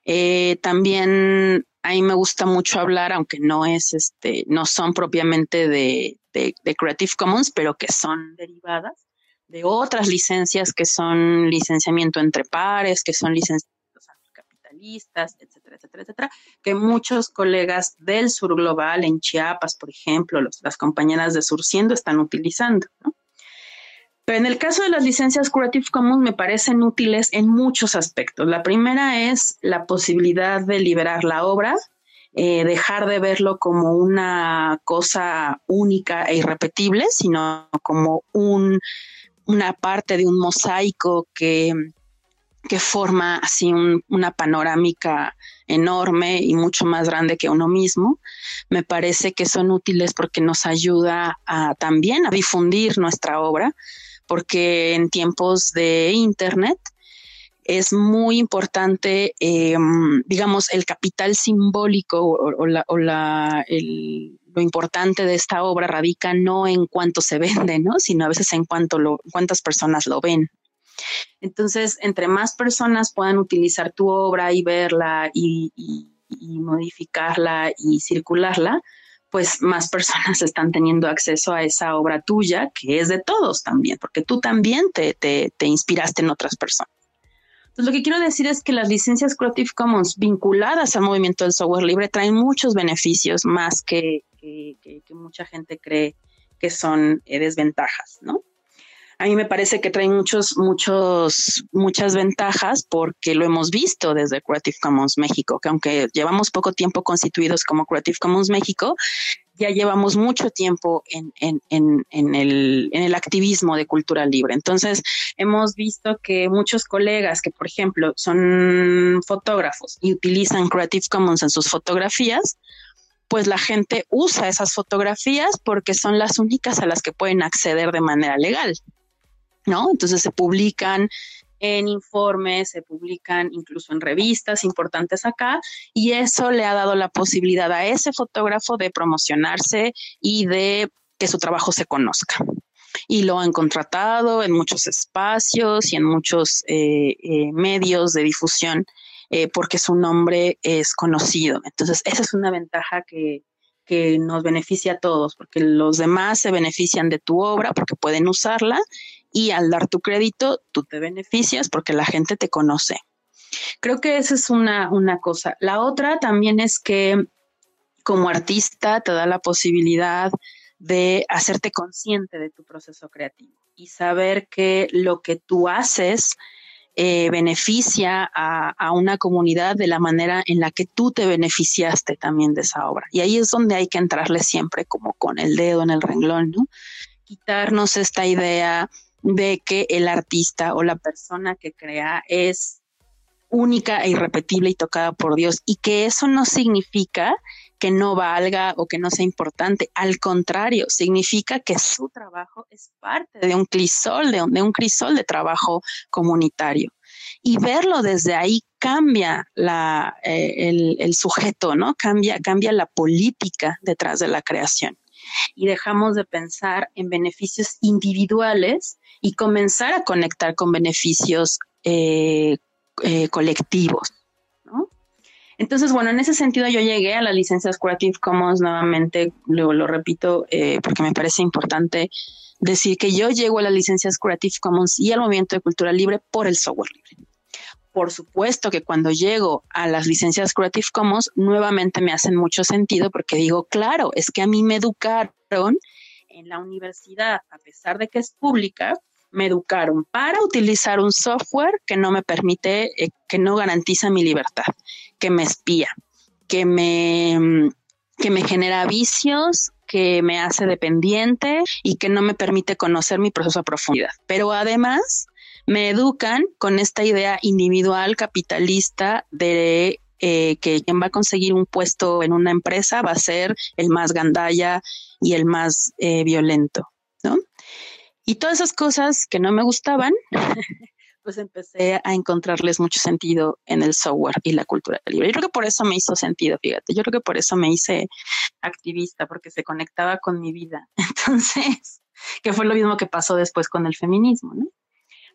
Eh, también a mí me gusta mucho hablar, aunque no es este, no son propiamente de, de Creative Commons, pero que son derivadas de otras licencias que son licenciamiento entre pares, que son etcétera, etcétera, etcétera, que muchos colegas del sur global, en Chiapas, por ejemplo, las compañeras de Surciendo están utilizando. Pero en el caso de las licencias Creative Commons me parecen útiles en muchos aspectos. La primera es la posibilidad de liberar la obra, eh, dejar de verlo como una cosa única e irrepetible, sino como un, una parte de un mosaico que que forma así una panorámica enorme y mucho más grande que uno mismo. Me parece que son útiles porque nos ayuda a, también a difundir nuestra obra, porque en tiempos de Internet es muy importante, em, digamos, el capital simbólico o, la, o la, lo importante de esta obra radica no en cuánto se vende, ¿no? sino a veces en cuánto lo, cuántas personas lo ven. Entonces, entre más personas puedan utilizar tu obra y verla y, modificarla y circularla, pues más personas están teniendo acceso a esa obra tuya, que es de todos también, porque tú también te, te inspiraste en otras personas. Entonces, lo que quiero decir es que las licencias Creative Commons vinculadas al movimiento del software libre traen muchos beneficios más que, que, mucha gente cree que son eh, desventajas, ¿no? A mí me parece que traen muchos, muchos, muchas ventajas porque lo hemos visto desde Creative Commons México, que aunque llevamos poco tiempo constituidos como Creative Commons México, ya llevamos mucho tiempo en, en el activismo de cultura libre. Entonces, hemos visto que muchos colegas que, por ejemplo, son fotógrafos y utilizan Creative Commons en sus fotografías, pues la gente usa esas fotografías porque son las únicas a las que pueden acceder de manera legal, ¿no? Entonces se publican en informes, se publican incluso en revistas importantes acá, y eso le ha dado la posibilidad a ese fotógrafo de promocionarse y de que su trabajo se conozca. Y lo han contratado en muchos espacios y en muchos eh, eh, medios de difusión eh, porque su nombre es conocido. Entonces, esa es una ventaja que, que nos beneficia a todos, porque los demás se benefician de tu obra porque pueden usarla y al dar tu crédito, tú te beneficias porque la gente te conoce. Creo que esa es una, una cosa. La otra también es que como artista te da la posibilidad de hacerte consciente de tu proceso creativo y saber que lo que tú haces eh, beneficia a, una comunidad de la manera en la que tú te beneficiaste también de esa obra. Y ahí es donde hay que entrarle siempre como con el dedo en el renglón, ¿no? Quitarnos esta idea de que el artista o la persona que crea es única e irrepetible y tocada por Dios y que eso no significa que no valga o que no sea importante. Al contrario, significa que su trabajo es parte de un crisol, de un, crisol de trabajo comunitario. Y verlo desde ahí cambia la, eh, el, el, sujeto, ¿no? Cambia, cambia la política detrás de la creación. Y dejamos de pensar en beneficios individuales y comenzar a conectar con beneficios eh, eh, colectivos. Entonces, bueno, en ese sentido yo llegué a las licencias Creative Commons nuevamente, luego lo repito, eh, porque me parece importante decir que yo llego a las licencias Creative Commons y al movimiento de cultura libre por el software libre. Por supuesto que cuando llego a las licencias Creative Commons, nuevamente me hacen mucho sentido porque digo, claro, es que a mí me educaron en la universidad, a pesar de que es pública, me educaron para utilizar un software que no me permite, eh, que no garantiza mi libertad, que me espía, que me, que me genera vicios, que me hace dependiente y que no me permite conocer mi proceso a profundidad. Pero además me educan con esta idea individual capitalista de eh, que quien va a conseguir un puesto en una empresa va a ser el más gandalla y el más eh, violento, ¿no? Y todas esas cosas que no me gustaban, pues empecé a encontrarles mucho sentido en el software y la cultura libre. Yo creo que por eso me hizo sentido, fíjate, yo creo que por eso me hice activista, porque se conectaba con mi vida. Entonces, que fue lo mismo que pasó después con el feminismo, ¿no?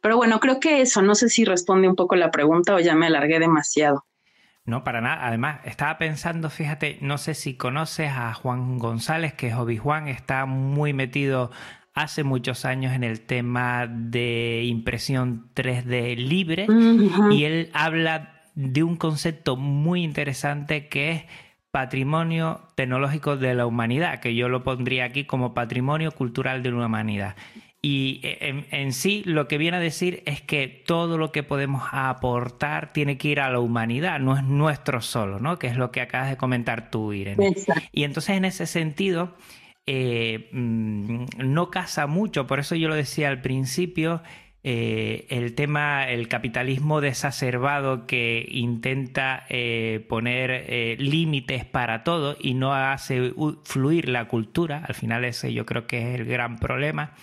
Pero bueno, creo que eso, no sé si responde un poco la pregunta o ya me alargué demasiado. No, para nada. Además, estaba pensando, fíjate, no sé si conoces a Juan González, que es Obi Juan, está muy metido hace muchos años en el tema de impresión 3D libre y él habla de un concepto muy interesante que es patrimonio tecnológico de la humanidad, que yo lo pondría aquí como patrimonio cultural de la humanidad. Y en, en, sí lo que viene a decir es que todo lo que podemos aportar tiene que ir a la humanidad, no es nuestro solo, ¿no? Que es lo que acabas de comentar tú, Irene. Y entonces en ese sentido eh, mm, no casa mucho, por eso yo lo decía al principio, eh, el tema, el capitalismo desacerbado que intenta eh, poner límites para todo y no hace fluir la cultura, al final ese yo creo que es el gran problema.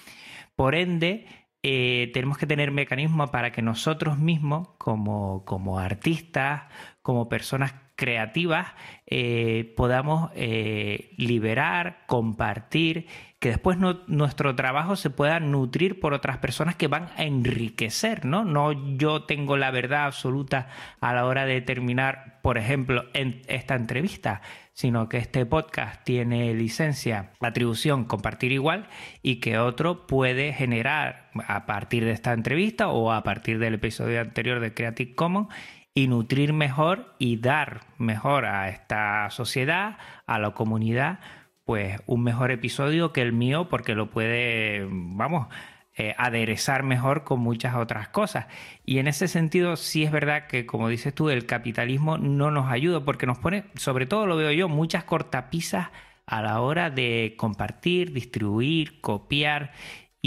Por ende, eh, tenemos que tener mecanismos para que nosotros mismos, como, como artistas, como personas creativas, eh, podamos eh, liberar, compartir, que después nuestro trabajo se pueda nutrir por otras personas que van a enriquecer, ¿no? No yo tengo la verdad absoluta a la hora de terminar, por ejemplo, en esta entrevista, sino que este podcast tiene licencia, atribución, compartir igual y que otro puede generar a partir de esta entrevista o a partir del episodio anterior de Creative Commons y nutrir mejor y dar mejor a esta sociedad, a la comunidad, pues un mejor episodio que el mío porque lo puede, vamos, eh, aderezar mejor con muchas otras cosas. Y en ese sentido sí es verdad que, como dices tú, el capitalismo no nos ayuda porque nos pone, sobre todo lo veo yo, muchas cortapisas a la hora de compartir, distribuir, copiar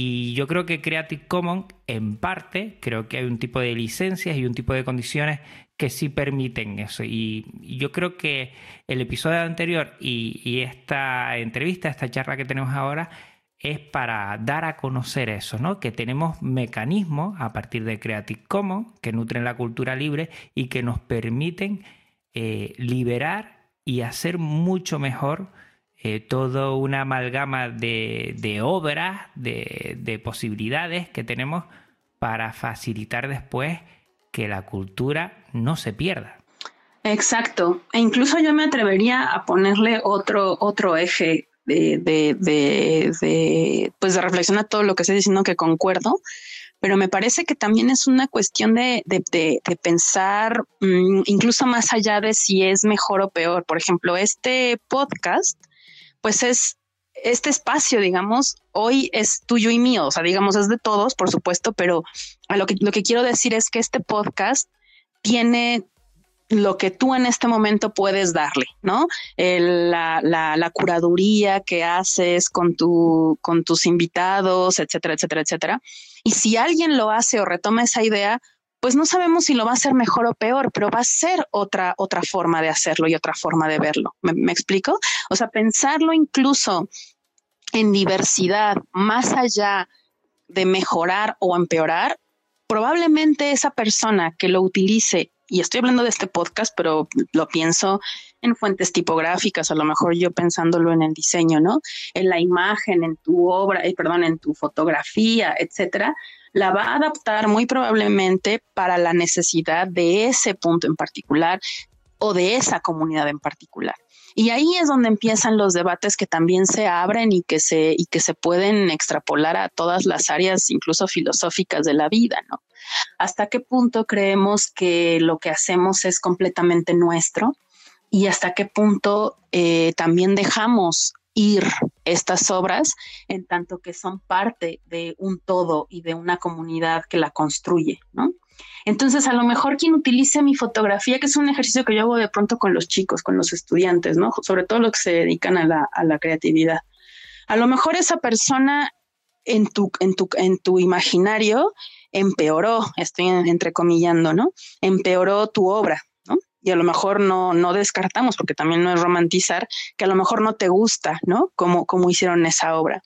y yo creo que Creative Commons, en parte, creo que hay un tipo de licencias y un tipo de condiciones que sí permiten eso. Y yo creo que el episodio anterior y, esta entrevista, esta charla que tenemos ahora, es para dar a conocer eso, ¿no? Que tenemos mecanismos a partir de Creative Commons que nutren la cultura libre y que nos permiten eh, liberar y hacer mucho mejor eh, toda una amalgama de, obras, de, posibilidades que tenemos para facilitar después que la cultura no se pierda. Exacto. E incluso yo me atrevería a ponerle otro, otro eje de, de, pues de reflexión a todo lo que estoy diciendo que concuerdo, pero me parece que también es una cuestión de, pensar mm, incluso más allá de si es mejor o peor. Por ejemplo, este podcast pues es este espacio, digamos, hoy es tuyo y mío, o sea, digamos, es de todos, por supuesto, pero a lo que, lo que quiero decir es que este podcast tiene lo que tú en este momento puedes darle, ¿no? la, la, la, curaduría que haces con, tu, con tus invitados, etcétera, etcétera, etcétera. Y si alguien lo hace o retoma esa idea, pues no sabemos si lo va a hacer mejor o peor, pero va a ser otra, otra forma de hacerlo y otra forma de verlo. ¿Me, explico? O sea, pensarlo incluso en diversidad, más allá de mejorar o empeorar, probablemente esa persona que lo utilice, y estoy hablando de este podcast, pero lo pienso en fuentes tipográficas, a lo mejor yo pensándolo en el diseño, ¿no? En la imagen, en tu obra, eh, perdón, en tu fotografía, etcétera, la va a adaptar muy probablemente para la necesidad de ese punto en particular o de esa comunidad en particular. Y ahí es donde empiezan los debates que también se abren y que se, y que se pueden extrapolar a todas las áreas, incluso filosóficas de la vida, ¿no? ¿Hasta qué punto creemos que lo que hacemos es completamente nuestro? Y hasta qué punto eh, también dejamos ir estas obras en tanto que son parte de un todo y de una comunidad que la construye, ¿no? Entonces, a lo mejor quien utilice mi fotografía, que es un ejercicio que yo hago de pronto con los chicos, con los estudiantes, ¿no? Sobre todo los que se dedican a la, a la creatividad. A lo mejor esa persona en tu, en tu, en tu imaginario empeoró, estoy entrecomillando, ¿no? Empeoró tu obra, y a lo mejor no, no descartamos, porque también no es romantizar, que a lo mejor no te gusta, ¿no? Como, como hicieron esa obra.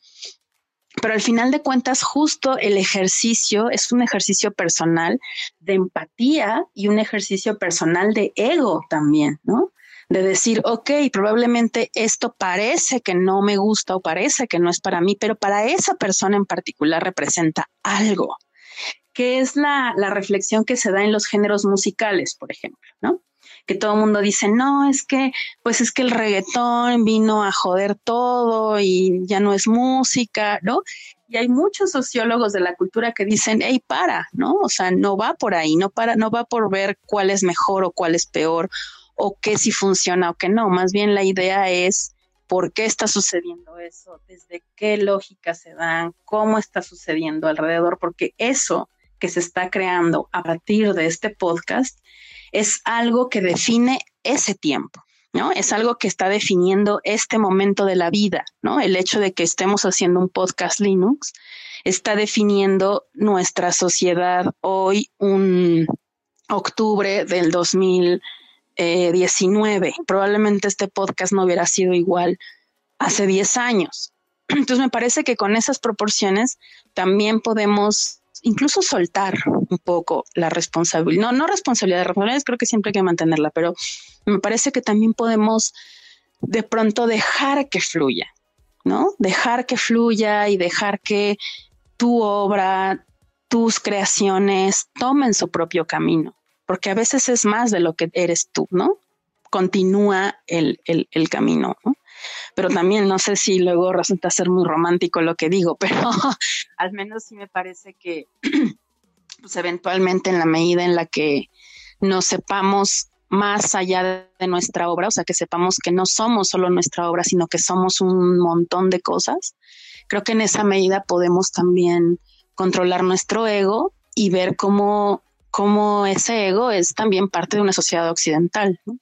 Pero al final de cuentas, justo el ejercicio es un ejercicio personal de empatía y un ejercicio personal de ego también, ¿no? De decir, ok, probablemente esto parece que no me gusta o parece que no es para mí, pero para esa persona en particular representa algo, que es la, la reflexión que se da en los géneros musicales, por ejemplo, ¿no? Que todo el mundo dice, no, es que, pues es que el reggaetón vino a joder todo y ya no es música, ¿no? Y hay muchos sociólogos de la cultura que dicen, hey, para, ¿no? O sea, no va por ahí, no para, no va por ver cuál es mejor o cuál es peor, o qué si funciona o qué no. Más bien la idea es por qué está sucediendo eso, desde qué lógica se dan, cómo está sucediendo alrededor, porque eso que se está creando a partir de este podcast es algo que define ese tiempo. ¿no? Es algo que está definiendo este momento de la vida, ¿no? El hecho de que estemos haciendo un podcast Linux está definiendo nuestra sociedad hoy, un octubre del 2019. Probablemente este podcast no hubiera sido igual hace 10 años. Entonces me parece que con esas proporciones también podemos incluso soltar un poco la responsabilidad, no, no responsabilidad, responsabilidades creo que siempre hay que mantenerla, pero me parece que también podemos de pronto dejar que fluya, ¿no? Dejar que fluya y dejar que tu obra, tus creaciones tomen su propio camino, porque a veces es más de lo que eres tú, ¿no? Continúa el, el, el camino, ¿no? Pero también no sé si luego resulta ser muy romántico lo que digo, pero al menos sí me parece que pues eventualmente en la medida en la que nos sepamos más allá de nuestra obra, o sea, que sepamos que no somos solo nuestra obra, sino que somos un montón de cosas, creo que en esa medida podemos también controlar nuestro ego y ver cómo, cómo ese ego es también parte de una sociedad occidental. ¿no?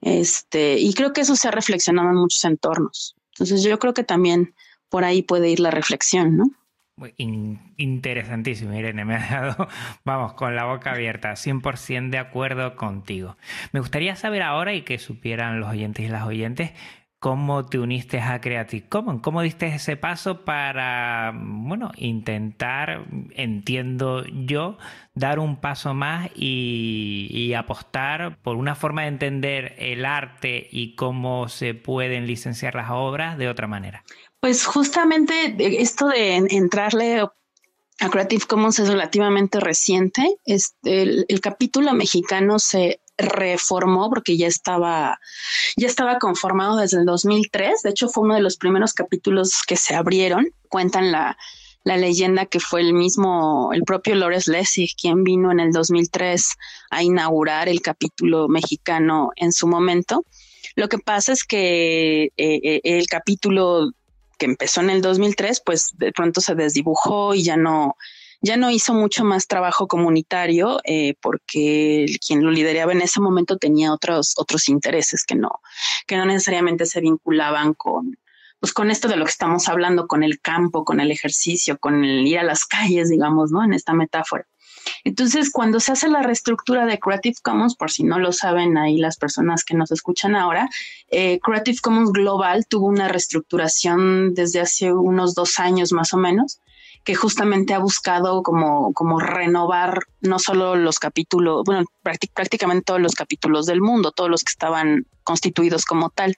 Este, y creo que eso se ha reflexionado en muchos entornos. Entonces yo creo que también por ahí puede ir la reflexión, ¿no? interesantísimo, Irene, me ha dado, vamos, con la boca abierta, 100% de acuerdo contigo. Me gustaría saber ahora y que supieran los oyentes y las oyentes cómo te uniste a Creative Commons, cómo diste ese paso para, bueno, intentar, entiendo yo, dar un paso más y, apostar por una forma de entender el arte y cómo se pueden licenciar las obras de otra manera. Pues justamente esto de entrarle a Creative Commons es relativamente reciente. Este, el capítulo mexicano se reformó porque ya estaba, ya estaba conformado desde el 2003. De hecho, fue uno de los primeros capítulos que se abrieron. Cuentan la, la leyenda que fue el mismo, el propio Lores Lessig, quien vino en el 2003 a inaugurar el capítulo mexicano en su momento. Lo que pasa es que eh, eh, el capítulo que empezó en el 2003, pues de pronto se desdibujó y ya no, ya no hizo mucho más trabajo comunitario eh, porque quien lo lideraba en ese momento tenía otros, otros intereses que no, que no necesariamente se vinculaban con, pues con esto de lo que estamos hablando, con el campo, con el ejercicio, con el ir a las calles, digamos, ¿no? En esta metáfora. Entonces, cuando se hace la reestructura de Creative Commons, por si no lo saben ahí las personas que nos escuchan ahora, eh, Creative Commons Global tuvo una reestructuración desde hace unos dos años más o menos, que justamente ha buscado como, como renovar no solo los capítulos, bueno, prácticamente todos los capítulos del mundo, todos los que estaban constituidos como tal.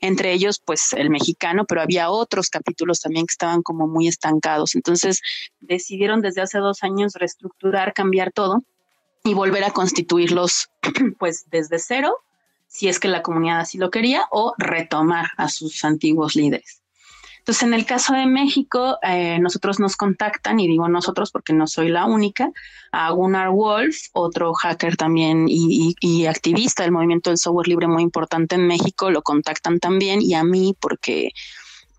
Entre ellos, pues el mexicano, pero había otros capítulos también que estaban como muy estancados. Entonces decidieron desde hace dos años reestructurar, cambiar todo y volver a constituirlos pues desde cero, si es que la comunidad así lo quería, o retomar a sus antiguos líderes. Entonces, en el caso de México, eh, nosotros nos contactan, y digo nosotros porque no soy la única, a Gunnar Wolf, otro hacker también y, activista del movimiento del software libre muy importante en México, lo contactan también, y a mí porque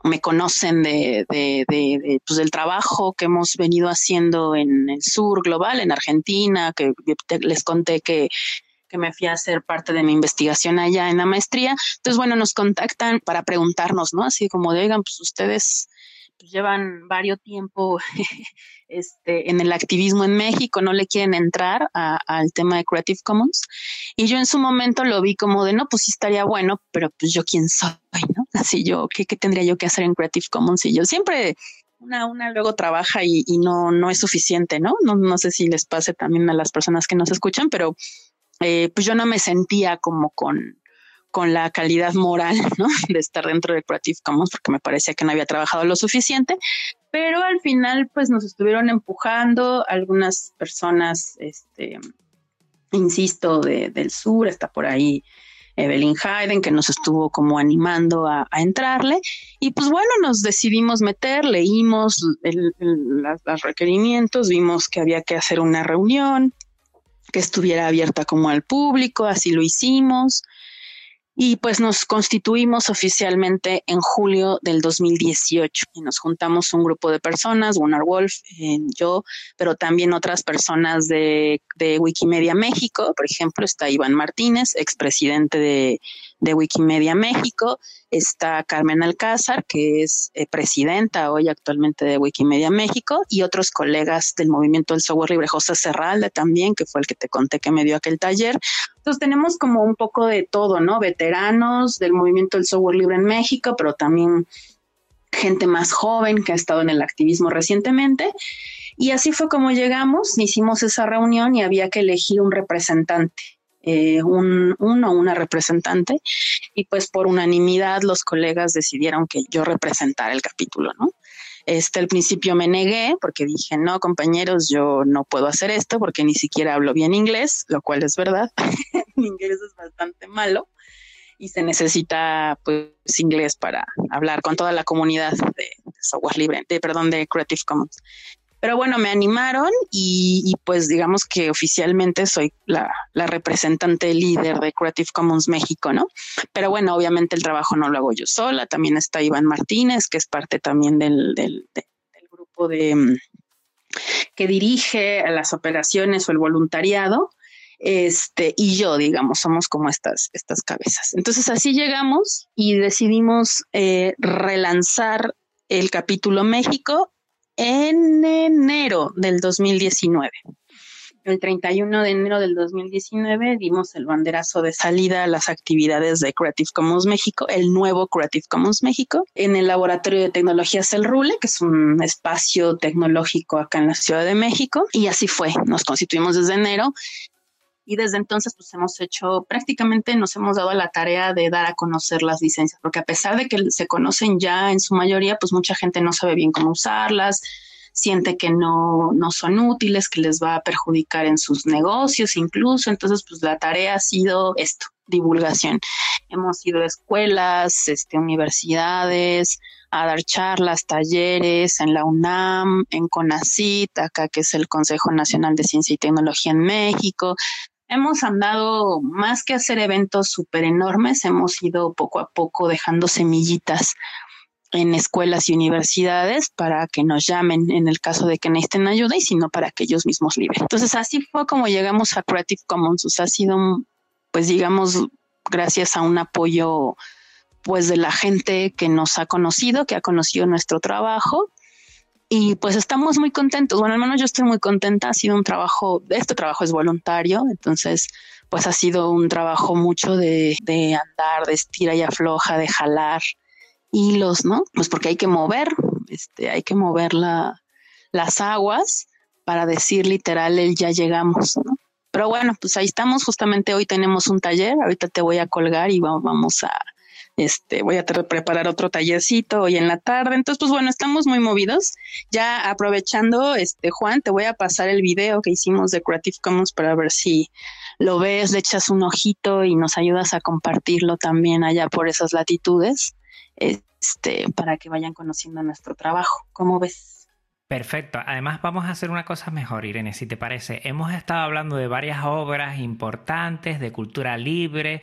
me conocen de, pues del trabajo que hemos venido haciendo en el sur global, en Argentina, que les conté que que me fui a hacer parte de mi investigación allá en la maestría. Entonces, bueno, nos contactan para preguntarnos, ¿no? Así como de, pues ustedes pues, llevan varios tiempo este, en el activismo en México, no le quieren entrar al tema de Creative Commons. Y yo en su momento lo vi como de, no, pues sí estaría bueno, pero pues yo quién soy, ¿no? Así yo, ¿qué, qué tendría yo que hacer en Creative Commons? Y yo siempre una, una luego trabaja y, y, no, no es suficiente, ¿no? ¿no? No sé si les pase también a las personas que nos escuchan, pero eh, pues yo no me sentía como con, con la calidad moral de estar dentro de Creative Commons porque me parecía que no había trabajado lo suficiente, pero al final pues nos estuvieron empujando algunas personas, este, insisto, del sur, está por ahí Evelyn Hayden, que nos estuvo como animando a, entrarle. Y pues bueno, nos decidimos meter, leímos los requerimientos, vimos que había que hacer una reunión, que estuviera abierta como al público, así lo hicimos. Y pues nos constituimos oficialmente en julio del 2018 y nos juntamos un grupo de personas, Gunnar Wolf, eh, yo, pero también otras personas de, de Wikimedia México, por ejemplo, está Iván Martínez, expresidente de, de Wikimedia México, está Carmen Alcázar, que es eh, presidenta hoy actualmente de Wikimedia México, y otros colegas del movimiento del software libre, José Serralde también, que fue el que te conté que me dio aquel taller. Entonces tenemos como un poco de todo, ¿no? Veteranos del movimiento del software libre en México, pero también gente más joven que ha estado en el activismo recientemente. Y así fue como llegamos, hicimos esa reunión y había que elegir un representante. Eh, un, uno una representante y pues por unanimidad los colegas decidieron que yo representara el capítulo, ¿no? Este, al principio me negué porque dije, no, compañeros, yo no puedo hacer esto porque ni siquiera hablo bien inglés, lo cual es verdad. Mi inglés es bastante malo y se necesita pues inglés para hablar con toda la comunidad de, software libre, de perdón, de Creative Commons. Pero bueno, me animaron y, pues digamos que oficialmente soy la, representante líder de Creative Commons México, ¿no? Pero bueno, obviamente el trabajo no lo hago yo sola, también está Iván Martínez, que es parte también del, del, grupo de mm, que dirige las operaciones o el voluntariado este, y yo, digamos, somos como estas, estas cabezas. Entonces así llegamos y decidimos eh, relanzar el capítulo México en enero del 2019. El 31 de enero del 2019 dimos el banderazo de salida a las actividades de Creative Commons México, el nuevo Creative Commons México, en el Laboratorio de Tecnologías El Rule, que es un espacio tecnológico acá en la Ciudad de México. Y así fue, nos constituimos desde enero y desde entonces pues hemos hecho prácticamente nos hemos dado la tarea de dar a conocer las licencias porque a pesar de que se conocen ya en su mayoría pues mucha gente no sabe bien cómo usarlas siente que no, no son útiles, que les va a perjudicar en sus negocios incluso. Entonces, pues la tarea ha sido esto, divulgación. Hemos ido a escuelas, este, universidades, a dar charlas, talleres en la UNAM, en CONACIT, acá que es el Consejo Nacional de Ciencia y Tecnología en México, hemos andado más que hacer eventos súper enormes, hemos ido poco a poco dejando semillitas en escuelas y universidades para que nos llamen en el caso de que necesiten ayuda y si no para que ellos mismos libren. Entonces así fue como llegamos a Creative Commons. O sea, ha sido, pues digamos, gracias a un apoyo pues de la gente que nos ha conocido, que ha conocido nuestro trabajo y pues estamos muy contentos. Bueno, al menos yo estoy muy contenta. Ha sido un trabajo, este trabajo es voluntario, entonces pues ha sido un trabajo mucho de, de andar, de estira y afloja, de jalar hilos, ¿no? Pues porque hay que mover, este, hay que mover la, las aguas para decir literal el ya llegamos, ¿no? Pero bueno, pues ahí estamos. Justamente hoy tenemos un taller. Ahorita te voy a colgar y vamos a, este, voy a preparar otro tallercito hoy en la tarde. Entonces, pues bueno, estamos muy movidos. Ya aprovechando, este, Juan, te voy a pasar el video que hicimos de Creative Commons para ver si lo ves, le echas un ojito y nos ayudas a compartirlo también allá por esas latitudes, este, para que vayan conociendo nuestro trabajo. ¿Cómo ves? Perfecto. Además, vamos a hacer una cosa mejor, Irene, si te parece. Hemos estado hablando de varias obras importantes de cultura libre,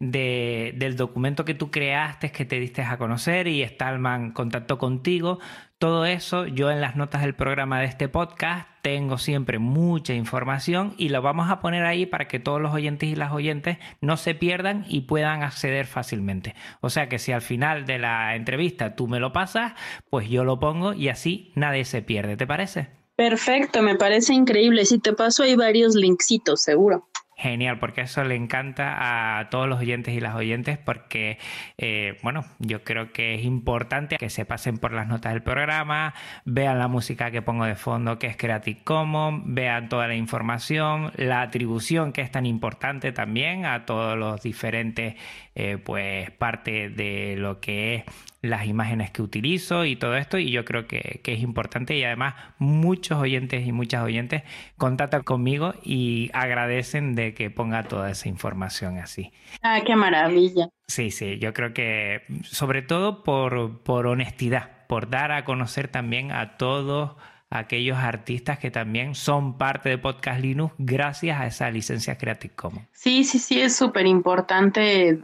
del documento que tú creaste, que te diste a conocer y Stallman contactó contigo. Todo eso yo en las notas del programa de este podcast tengo siempre mucha información y lo vamos a poner ahí para que todos los oyentes y las oyentes no se pierdan y puedan acceder fácilmente. O sea que si al final de la entrevista tú me lo pasas, pues yo lo pongo y así nadie se pierde. ¿Te parece? Perfecto, me parece increíble. Si te paso hay varios linksitos, seguro. Genial, porque eso le encanta a todos los oyentes y las oyentes, porque, eh, bueno, yo creo que es importante que se pasen por las notas del programa, vean la música que pongo de fondo, que es Creative Commons, vean toda la información, la atribución, que es tan importante también a todos los diferentes, eh, pues, parte de lo que es las imágenes que utilizo y todo esto y yo creo que, es importante y además muchos oyentes y muchas oyentes contactan conmigo y agradecen de que ponga toda esa información así. Ah, qué maravilla. Sí, sí, yo creo que sobre todo por, por honestidad, por dar a conocer también a todos aquellos artistas que también son parte de Podcast Linux gracias a esa licencia Creative Commons. Sí, sí, sí, es súper importante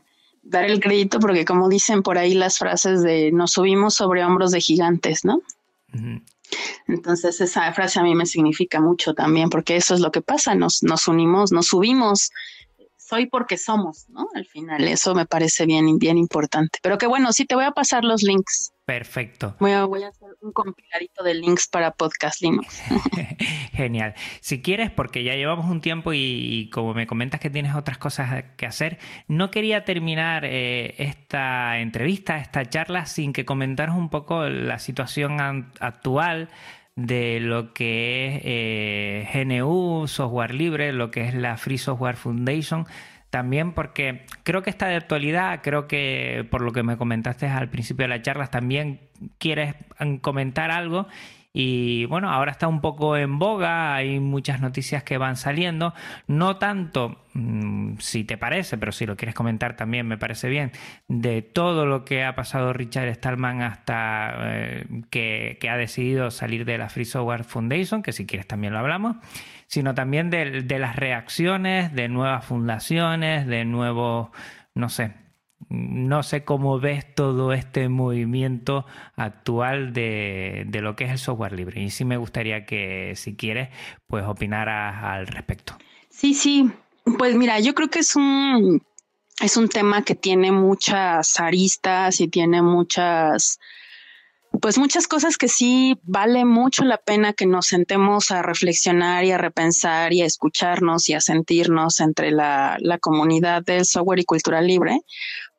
dar el crédito porque como dicen por ahí las frases de nos subimos sobre hombros de gigantes, ¿no? Entonces esa frase a mí me significa mucho también porque eso es lo que pasa, nos, nos unimos, nos subimos, soy porque somos, ¿no? Al final, eso me parece bien, bien importante. Pero que bueno, sí te voy a pasar los links. Perfecto. Voy a, voy a hacer un compiladito de links para Podcast Linux. Genial. Si quieres, porque ya llevamos un tiempo y, como me comentas que tienes otras cosas que hacer, no quería terminar eh, esta entrevista, esta charla, sin que comentaras un poco la situación actual de lo que es eh, GNU, software libre, lo que es la Free Software Foundation. También porque creo que está de actualidad, creo que por lo que me comentaste al principio de la charla, también quieres comentar algo y bueno, ahora está un poco en boga, hay muchas noticias que van saliendo, no tanto, mm, si te parece, pero si lo quieres comentar también me parece bien, de todo lo que ha pasado Richard Stallman hasta eh, que, ha decidido salir de la Free Software Foundation, que si quieres también lo hablamos, sino también de, de las reacciones de nuevas fundaciones, de nuevos, no sé, no sé cómo ves todo este movimiento actual de, lo que es el software libre. Y sí me gustaría que, si quieres, pues opinaras al respecto. Sí, sí. Pues mira, yo creo que es un, es un tema que tiene muchas aristas y tiene muchas pues muchas cosas que sí vale mucho la pena que nos sentemos a reflexionar y a repensar y a escucharnos y a sentirnos entre la, comunidad del software y cultura libre,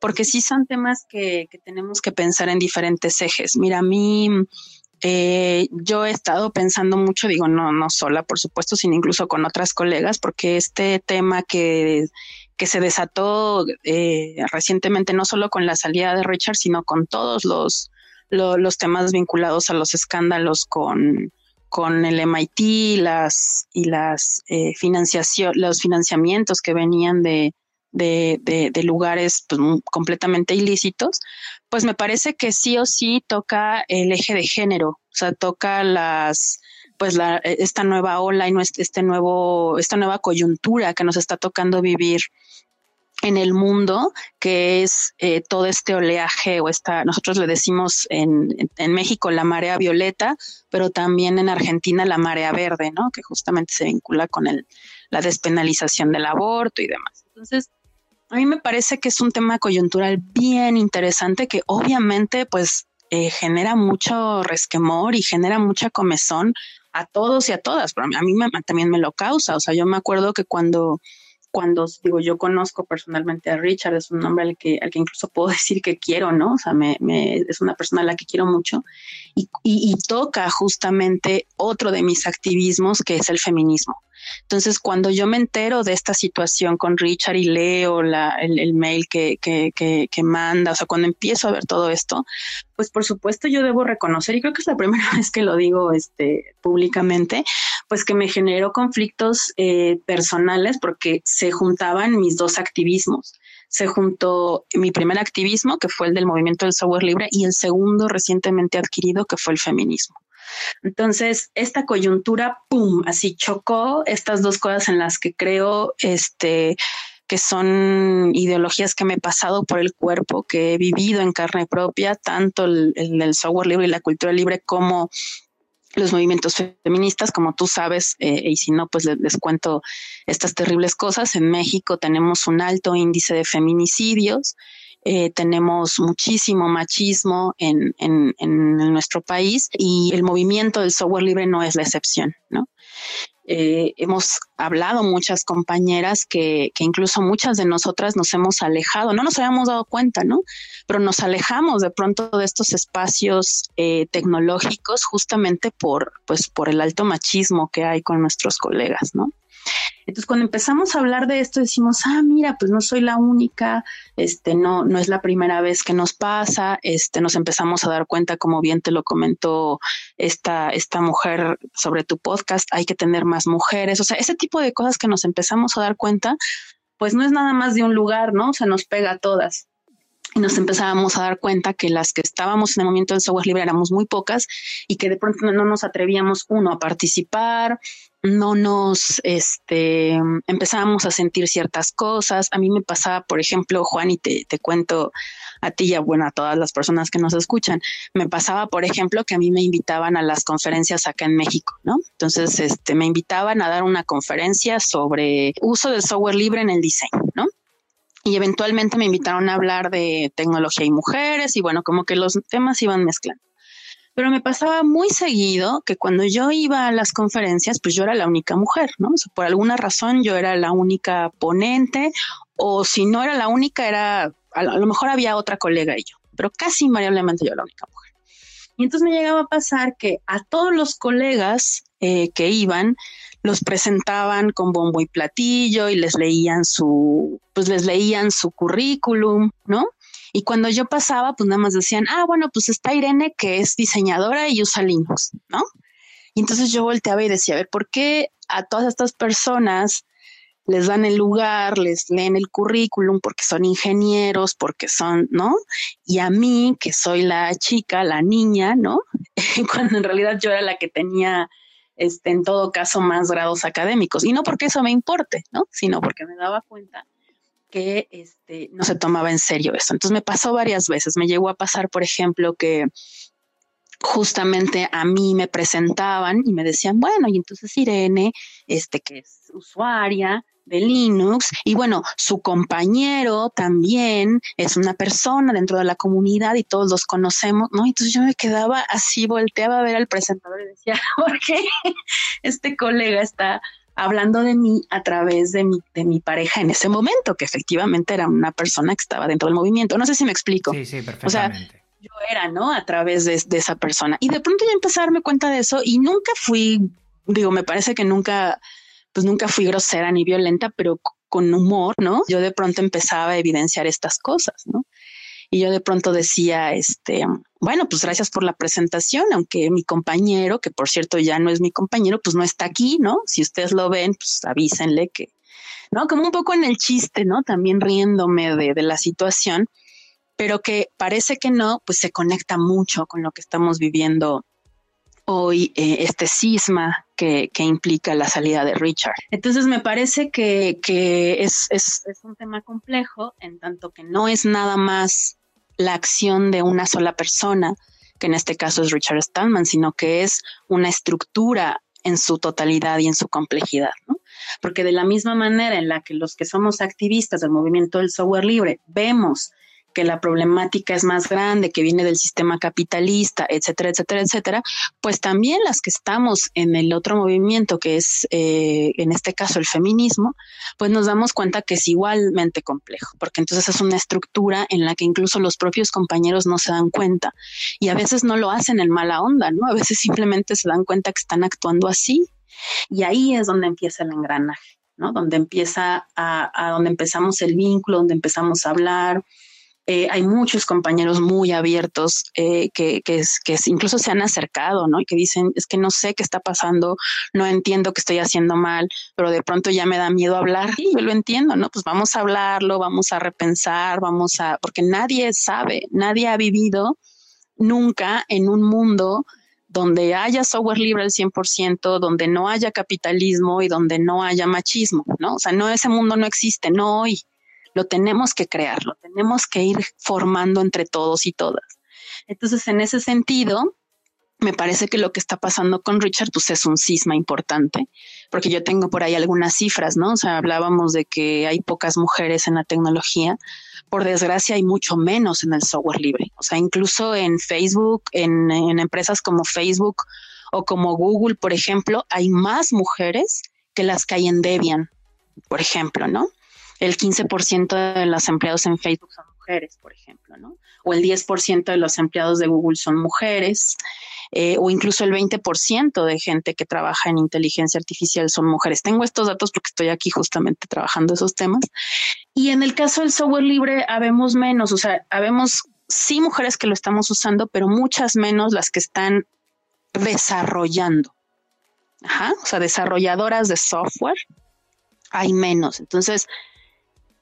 porque sí son temas que, tenemos que pensar en diferentes ejes. Mira, a mí eh, yo he estado pensando mucho, digo, no, no sola, por supuesto, sino incluso con otras colegas, porque este tema que, que se desató eh, recientemente, no solo con la salida de Richard, sino con todos los los temas vinculados a los escándalos con, con el MIT las, y las eh, financiación, los financiamientos que venían de, de, lugares pues, completamente ilícitos, pues me parece que sí o sí toca el eje de género, o sea, toca las pues la, esta nueva ola y este nuevo, esta nueva coyuntura que nos está tocando vivir en el mundo, que es eh, todo este oleaje o esta, nosotros le decimos en, en, México la marea violeta, pero también en Argentina la marea verde, ¿no? Que justamente se vincula con el, la despenalización del aborto y demás. Entonces, a mí me parece que es un tema coyuntural bien interesante que obviamente pues eh, genera mucho resquemor y genera mucha comezón a todos y a todas, pero a mí me, también me lo causa. O sea, yo me acuerdo que cuando cuando digo yo conozco personalmente a Richard, es un hombre al que, al que incluso puedo decir que quiero, ¿no? O sea, me, es una persona a la que quiero mucho y, y, toca justamente otro de mis activismos que es el feminismo. Entonces, cuando yo me entero de esta situación con Richard y leo el, mail que, manda, o sea, cuando empiezo a ver todo esto, pues por supuesto yo debo reconocer, y creo que es la primera vez que lo digo este, públicamente, pues que me generó conflictos eh, personales porque se juntaban mis dos activismos se juntó mi primer activismo, que fue el del movimiento del software libre, y el segundo recientemente adquirido, que fue el feminismo. Entonces, esta coyuntura, ¡pum!, así chocó estas dos cosas en las que creo, este, que son ideologías que me he pasado por el cuerpo, que he vivido en carne propia, tanto el, el, software libre y la cultura libre como los movimientos feministas, como tú sabes, eh, y si no, pues les, les, cuento estas terribles cosas. En México tenemos un alto índice de feminicidios, eh, tenemos muchísimo machismo en, en, nuestro país y el movimiento del software libre no es la excepción, ¿no? Eh, hemos hablado muchas compañeras que, que, incluso muchas de nosotras nos hemos alejado, no nos habíamos dado cuenta, ¿no? Pero nos alejamos de pronto de estos espacios eh, tecnológicos justamente por, pues, por el alto machismo que hay con nuestros colegas, ¿no? Entonces, cuando empezamos a hablar de esto, decimos, ah, mira, pues no soy la única, este, no, no es la primera vez que nos pasa, este, nos empezamos a dar cuenta, como bien te lo comentó esta, esta mujer sobre tu podcast, hay que tener más mujeres, o sea, ese tipo de cosas que nos empezamos a dar cuenta, pues no es nada más de un lugar, ¿no? O sea, nos pega a todas y nos empezábamos a dar cuenta que las que estábamos en el movimiento del software libre éramos muy pocas y que de pronto no nos atrevíamos uno a participar, no nos este, empezábamos a sentir ciertas cosas. A mí me pasaba, por ejemplo, Juan, y te, te cuento a ti y a, bueno, a todas las personas que nos escuchan, me pasaba, por ejemplo, que a mí me invitaban a las conferencias acá en México, ¿no? Entonces, este, me invitaban a dar una conferencia sobre uso del software libre en el diseño, ¿no? y eventualmente me invitaron a hablar de tecnología y mujeres y bueno, como que los temas iban mezclando. Pero me pasaba muy seguido que cuando yo iba a las conferencias, pues yo era la única mujer, ¿no? por alguna razón yo era la única ponente o si no era la única, era, a lo mejor había otra colega y yo, pero casi invariablemente yo era la única mujer. Y entonces me llegaba a pasar que a todos los colegas eh, que iban, los presentaban con bombo y platillo y les leían su, pues les leían su currículum, ¿no? Y cuando yo pasaba, pues nada más decían, ah, bueno, pues está Irene, que es diseñadora y usa Linux, ¿no? Y entonces yo volteaba y decía, a ver, ¿por qué a todas estas personas les dan el lugar, les leen el currículum porque son ingenieros, porque son, ¿no? Y a mí, que soy la chica, la niña, ¿no? Cuando en realidad yo era la que tenía, este, en todo caso, más grados académicos. Y no porque eso me importe, ¿no? Sino porque me daba cuenta que este, no se tomaba en serio eso. Entonces me pasó varias veces. Me llegó a pasar, por ejemplo, que justamente a mí me presentaban y me decían, bueno, y entonces Irene, este que es usuaria de Linux, y bueno, su compañero también es una persona dentro de la comunidad y todos los conocemos, ¿no? Entonces yo me quedaba así, volteaba a ver al presentador y decía, ¿por qué este colega está hablando de mí a través de mi, de mi pareja en ese momento, que efectivamente era una persona que estaba dentro del movimiento. No sé si me explico. Sí, sí, perfectamente yo era, ¿no? A través de, esa persona. Y de pronto ya empecé a darme cuenta de eso y nunca fui, digo, me parece que nunca, pues nunca fui grosera ni violenta, pero con humor, ¿no? Yo de pronto empezaba a evidenciar estas cosas, ¿no? Y yo de pronto decía, este, bueno, pues gracias por la presentación, aunque mi compañero, que por cierto ya no es mi compañero, pues no está aquí, ¿no? Si ustedes lo ven, pues avísenle que, ¿no? Como un poco en el chiste, ¿no? También riéndome de, de la situación pero que parece que no, pues se conecta mucho con lo que estamos viviendo hoy, eh, este cisma que, implica la salida de Richard. Entonces me parece que, es, es, un tema complejo, en tanto que no es nada más la acción de una sola persona, que en este caso es Richard Stallman, sino que es una estructura en su totalidad y en su complejidad, ¿no? Porque de la misma manera en la que los que somos activistas del movimiento del software libre vemos que la problemática es más grande, que viene del sistema capitalista, etcétera, etcétera, etcétera, pues también las que estamos en el otro movimiento, que es eh, en este caso el feminismo, pues nos damos cuenta que es igualmente complejo, porque entonces es una estructura en la que incluso los propios compañeros no se dan cuenta y a veces no lo hacen en mala onda, ¿no? A veces simplemente se dan cuenta que están actuando así y ahí es donde empieza el engranaje. ¿no? Donde empieza a, a, donde empezamos el vínculo, donde empezamos a hablar, eh, hay muchos compañeros muy abiertos eh, que, que, que, incluso se han acercado, ¿no? Y que dicen, es que no sé qué está pasando, no entiendo qué estoy haciendo mal, pero de pronto ya me da miedo hablar. Y yo lo entiendo, ¿no? Pues vamos a hablarlo, vamos a repensar, vamos a, porque nadie sabe, nadie ha vivido nunca en un mundo donde haya software libre al 100%, donde no haya capitalismo y donde no haya machismo, ¿no? O sea, no, ese mundo no existe, no hoy lo tenemos que crear, lo tenemos que ir formando entre todos y todas. Entonces, en ese sentido, me parece que lo que está pasando con Richard, pues es un cisma importante, porque yo tengo por ahí algunas cifras, ¿no? O sea, hablábamos de que hay pocas mujeres en la tecnología, por desgracia hay mucho menos en el software libre. O sea, incluso en Facebook, en, en empresas como Facebook o como Google, por ejemplo, hay más mujeres que las que hay en Debian, por ejemplo, ¿no? El 15% de los empleados en Facebook son mujeres, por ejemplo, ¿no? O el 10% de los empleados de Google son mujeres, eh, o incluso el 20% de gente que trabaja en inteligencia artificial son mujeres. Tengo estos datos porque estoy aquí justamente trabajando esos temas. Y en el caso del software libre, habemos menos, o sea, habemos sí mujeres que lo estamos usando, pero muchas menos las que están desarrollando. Ajá, o sea, desarrolladoras de software hay menos. Entonces,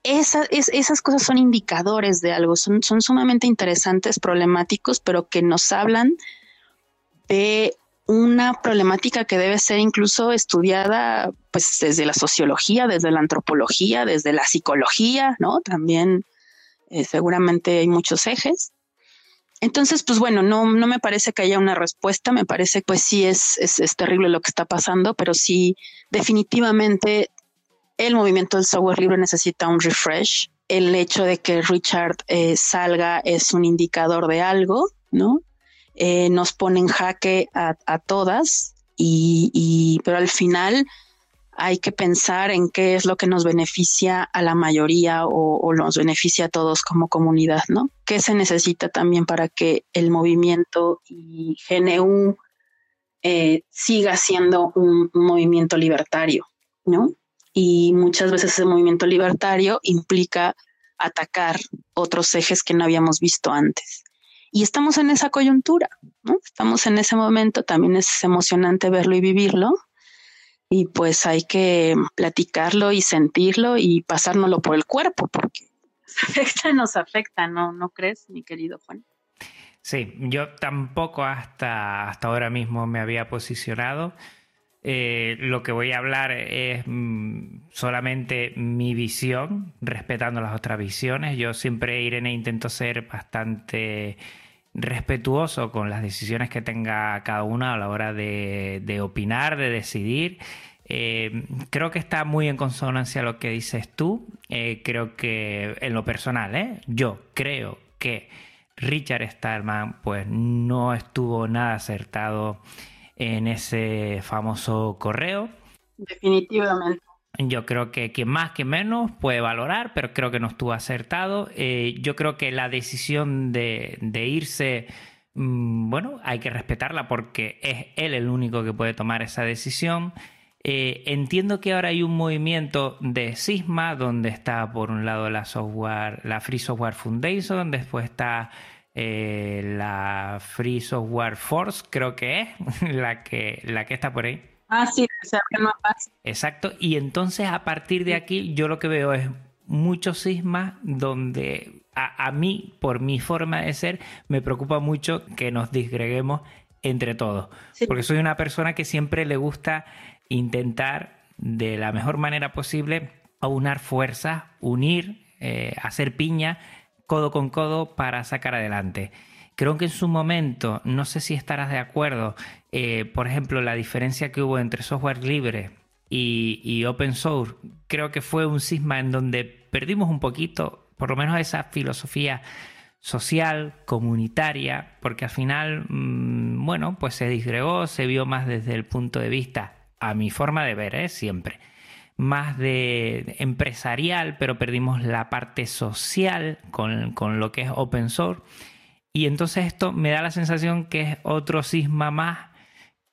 esas cosas son indicadores de algo, son, son sumamente interesantes, problemáticos, pero que nos hablan de una problemática que debe ser incluso estudiada pues desde la sociología, desde la antropología, desde la psicología, ¿no? También eh, seguramente hay muchos ejes. Entonces, pues bueno, no, no me parece que haya una respuesta, me parece pues sí es, es, es terrible lo que está pasando, pero sí definitivamente el movimiento del software libre necesita un refresh. El hecho de que Richard eh, salga es un indicador de algo, ¿no? Eh, nos pone en jaque a, todas y, pero al final hay que pensar en qué es lo que nos beneficia a la mayoría o, nos beneficia a todos como comunidad, ¿no? ¿Qué se necesita también para que el movimiento y GNU eh, siga siendo un, movimiento libertario, ¿no? Y muchas veces ese movimiento libertario implica atacar otros ejes que no habíamos visto antes. Y estamos en esa coyuntura. Estamos en ese momento, también es emocionante verlo y vivirlo, y pues hay que platicarlo y sentirlo y pasárnoslo por el cuerpo, porque nos afecta, nos afecta, ¿no? ¿No crees, mi querido Juan? Sí, yo tampoco hasta, hasta ahora mismo me había posicionado. Eh, lo que voy a hablar es mm, solamente mi visión, respetando las otras visiones. Yo siempre, Irene, intento ser bastante respetuoso con las decisiones que tenga cada una a la hora de, opinar, de decidir. Eh, creo que está muy en consonancia lo que dices tú. Eh, creo que en lo personal, ¿eh? yo creo que Richard Stallman pues no estuvo nada acertado en ese famoso correo. Definitivamente. Yo creo que quien más que menos puede valorar, pero creo que no estuvo acertado. Eh, yo creo que la decisión de, irse, mm, bueno, hay que respetarla porque es él el único que puede tomar esa decisión. Eh, entiendo que ahora hay un movimiento de Sisma, donde está por un lado la software, la Free Software Foundation, después está eh, la Free Software Force, creo que es la que, la que está por ahí. Ah, sí, se Exacto, y entonces a partir de aquí yo lo que veo es muchos sismas donde a, mí, por mi forma de ser, me preocupa mucho que nos disgreguemos entre todos. Porque soy una persona que siempre le gusta intentar de la mejor manera posible aunar fuerzas, unir, eh, hacer piña, codo con codo para sacar adelante. Creo que en su momento, no sé si estarás de acuerdo, eh, por ejemplo, la diferencia que hubo entre software libre y, open source, creo que fue un cisma en donde perdimos un poquito, por lo menos esa filosofía social, comunitaria, porque al final, mm, bueno, pues se disgregó, se vio más desde el punto de vista, a mi forma de ver, ¿eh? siempre, más de empresarial, pero perdimos la parte social con, con lo que es open source. Y entonces esto me da la sensación que es otro cisma más